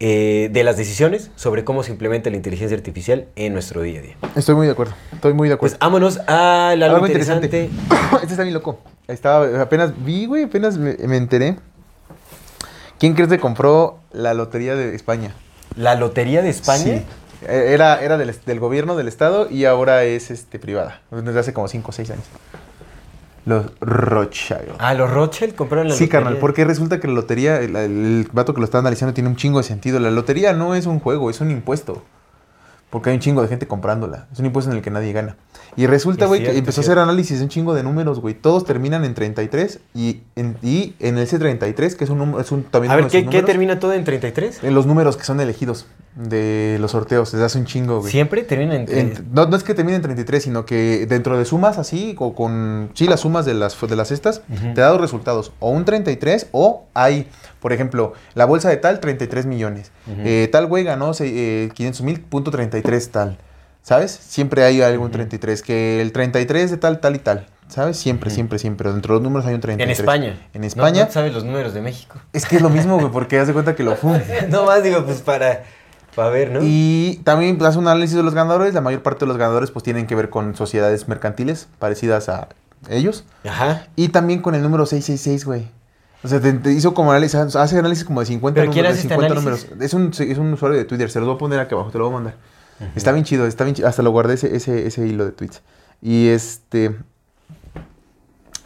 eh, de las decisiones sobre cómo se implementa la inteligencia artificial en nuestro día a día. Estoy muy de acuerdo. Estoy muy de acuerdo. Pues vámonos a algo, Algo interesante. interesante. [coughs] este está bien loco. Estaba, apenas vi, güey, apenas me, me enteré ¿Quién crees que compró la lotería de España? ¿La Lotería de España? Sí. Eh, Era, era del, gobierno del estado y ahora es este privada. Desde hace como 5 o 6 años. Los Rothschild. Ah, los Rothschild compraron la Sí, lotería. carnal, porque resulta que la lotería, el, el vato que lo está analizando tiene un chingo de sentido. La lotería no es un juego, es un impuesto. Porque hay un chingo de gente comprándola. Es un impuesto en el que nadie gana. Y resulta, Es güey, que empezó a hacer análisis de un chingo de números, güey. Todos terminan en 33 y en, y en ese 33, que es un, número- es un también A ver, ¿qué, termina todo en 33? En los números que son elegidos de los sorteos. Desde hace un chingo, güey. Siempre termina en... En- no, no es que termine en 33, sino que dentro de sumas así, o con, sí, las sumas de las, de las estas, te da dos resultados. O un 33, o hay, por ejemplo, la bolsa de tal, 33 millones. Eh, tal güey ganó eh, 500 mil, punto 33 tal. ¿Sabes? Siempre hay algún 33, que el 33 de tal, tal y tal. ¿Sabes? Siempre, siempre, siempre. Dentro de los números hay un 33. En España. En España. No, sabes los números de México. Es que es lo mismo, güey, porque haz de cuenta que lo fue. [laughs] no más digo, pues para, para ver, ¿no? Y también pues, hace un análisis de los ganadores. La mayor parte de los ganadores pues tienen que ver con sociedades mercantiles parecidas a ellos. Ajá. Y también con el número 666, güey. O sea, te, te hizo como análisis, hace análisis como de 50 ¿Pero números. de este 50 análisis? números. Es un, es un usuario de Twitter, se los voy a poner aquí abajo, te lo voy a mandar. Está bien chido, está bien chido. Hasta lo guardé ese, ese, ese hilo de tweets. Y este...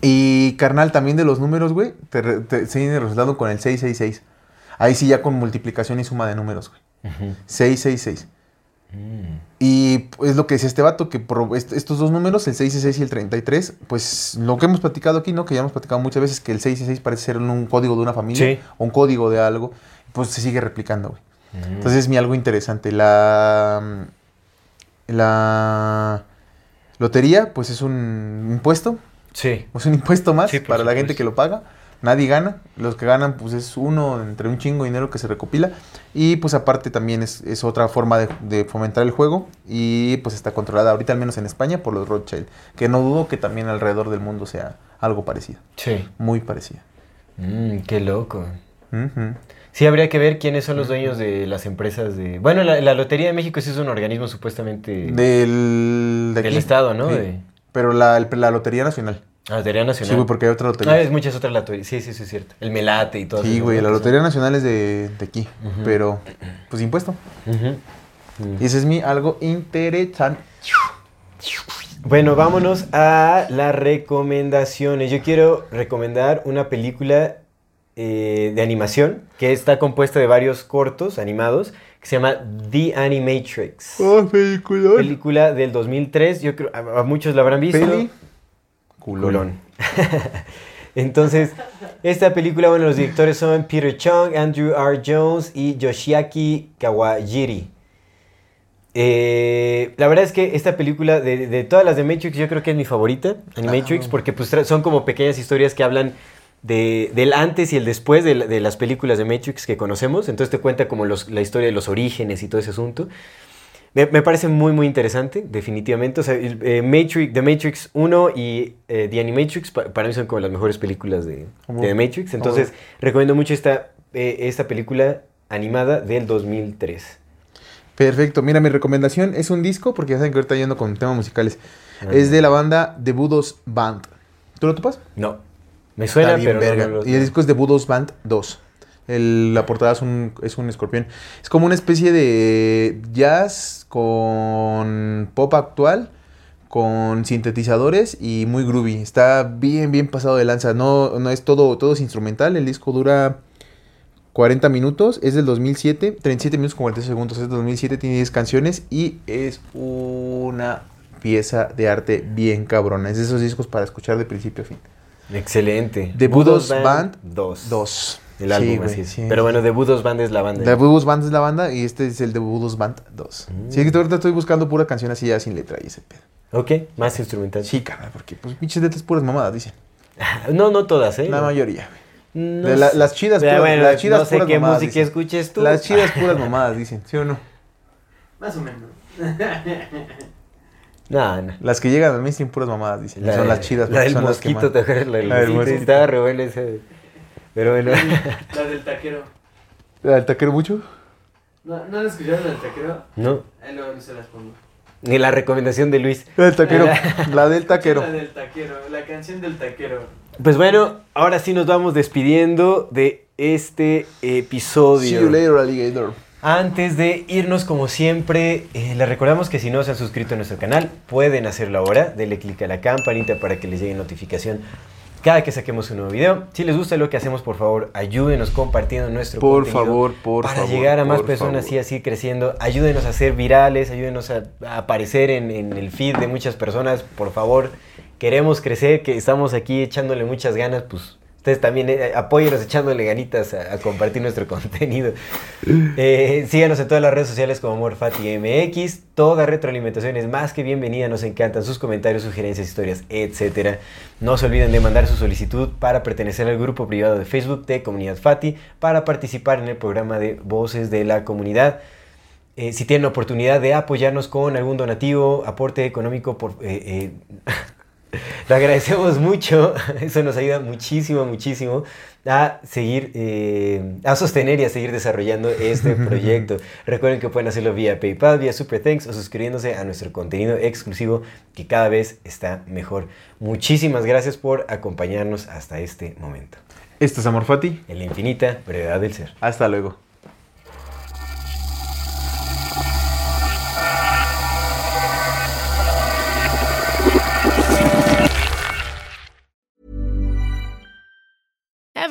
Y carnal, también de los números, güey, te, te, se viene el resultado con el 666. Ahí sí ya con multiplicación y suma de números, güey. Ujú. 666. Mm. Y es lo que decía este vato, que estos dos números, el 666 y el 33, pues lo que hemos platicado aquí, ¿no? Que ya hemos platicado muchas veces que el 666 parece ser un, código de una familia Sí. o un código de algo, pues se sigue replicando, güey. Mm. Entonces es mi algo interesante. La, la lotería, pues es un impuesto, Sí. es un impuesto más Sí, para la gente que lo paga. Nadie gana. Los que ganan, pues es uno entre un chingo de dinero que se recopila. Y pues aparte también es, es otra forma de, de fomentar el juego. Y pues está controlada ahorita al menos en España por los Rothschild. Que no dudo que también alrededor del mundo sea algo parecido. Sí. Muy parecido. Mm, qué loco. Ujú. Sí, habría que ver quiénes son los dueños de las empresas de... Bueno, la, la Lotería de México sí es un organismo supuestamente Del, de del. Estado, ¿no? Sí. De- Pero la, la Lotería Nacional. Ah, Lotería Nacional. Sí, güey, porque hay otra Ah, lotería. es muchas otras loterías. Sí, sí, sí, es cierto. El Melate y todo Sí, güey, la Lotería Nacional es de, de aquí. Pero, pues impuesto. Mm. Y ese es mi algo interesante. Bueno, vámonos a las recomendaciones. Yo quiero recomendar una película eh, de animación que está compuesta de varios cortos animados que se llama The Animatrix. ¡Oh, película! Película del 2003. Yo creo a, a muchos la habrán visto. Peli. Culón. [laughs] Entonces, esta película, bueno, los directores son Peter Chung, Andrew R. Jones y Yoshiaki Kawajiri. Eh, la verdad es que esta película, de, de todas las de Matrix, yo creo que es mi favorita, Animatrix, Ah. porque pues, son como pequeñas historias que hablan de, del antes y el después de, de las películas de Matrix que conocemos. Entonces te cuenta como los- la historia de los orígenes y todo ese asunto. Me, me parece muy, muy interesante, definitivamente. O sea, el, eh, Matrix, The Matrix 1 y eh, The Animatrix pa- para mí son como las mejores películas de, The Matrix. Entonces, recomiendo mucho esta, eh, esta película animada del 2003. Perfecto. Mira, mi recomendación es un disco, porque ya saben que ahorita yendo con temas musicales. Ah. Es de la banda The Budos Band. ¿Tú lo topas? No, me suena, pero no, no Y el disco es de Budos Band 2. El- la portada es un, es un escorpión. Es como una especie de jazz con pop actual, con sintetizadores y muy groovy. Está bien, bien pasado de lanza. No, no es todo, todo es instrumental. El disco dura 40 minutos. Es del 2007. 37 minutos con 40 segundos. Es del 2007. Tiene 10 canciones y es una pieza de arte bien cabrona. Es de esos discos para escuchar de principio a fin. Excelente. The Budos Band 2. 2. El álbum, Sí, güey, así es. sí. Pero bueno, The Budos Band es la banda. The Budos Band es la banda y este es el The Budos Band 2. Mm. Sí, que ahorita estoy buscando pura canción así ya sin letra y ese pedo. Ok, más instrumental. Sí, carnal, porque pues pinches letras puras mamadas, dicen. [laughs] No, no todas, ¿eh? La mayoría, güey. No De la- sé. las chidas puras- bueno, las chidas no sé puras qué mamadas, música dicen. escuches tú. Las chidas [laughs] puras mamadas, dicen, ¿sí o no? Más o menos. [laughs] No, no. Las que llegan al mainstream puras mamadas, dicen. son las chidas, La del son las que mosquito, ¿te acuerdas? La del La del mosquito. Estaba re buena esa. Pero bueno. La del taquero. ¿La del taquero mucho? ¿No, ¿no han escuchado la del taquero? no. Ahí luego se las pongo. Ni la recomendación de Luis. La del taquero. [laughs] la del taquero. La del taquero, la canción del taquero. Pues bueno, ahora sí nos vamos despidiendo de este episodio. See you later, alligator. Antes de irnos, como siempre, eh, les recordamos que si no se han suscrito a nuestro canal, pueden hacerlo ahora. Denle clic a la campanita para que les llegue notificación cada que saquemos un nuevo video. Si les gusta lo que hacemos, por favor, ayúdenos compartiendo nuestro Por contenido favor, por para favor, llegar a más personas favor. y así creciendo. Ayúdenos a ser virales, ayúdenos a, a aparecer en, en el feed de muchas personas, por favor. Queremos crecer, que estamos aquí echándole muchas ganas, pues ustedes también eh, apóyenos echándole ganitas a, compartir nuestro [laughs] contenido. Eh, síganos en todas las redes sociales como AmorFatiMX. Toda retroalimentación es más que bienvenida. Nos encantan sus comentarios, sugerencias, historias, etc. No se olviden de mandar su solicitud para pertenecer al grupo privado de Facebook de Comunidad Fati para participar en el programa de Voces de la Comunidad. Eh, si tienen oportunidad de apoyarnos con algún donativo, aporte económico, por, [laughs] [laughs] lo agradecemos mucho, [laughs] eso nos ayuda muchísimo, muchísimo a seguir, eh, a sostener y a seguir desarrollando este [laughs] proyecto. Recuerden que pueden hacerlo vía PayPal, vía Super Thanks o suscribiéndose a nuestro contenido exclusivo que cada vez está mejor. Muchísimas gracias por acompañarnos hasta este momento. Esto es Amor Fati. En la infinita brevedad del ser. Hasta luego.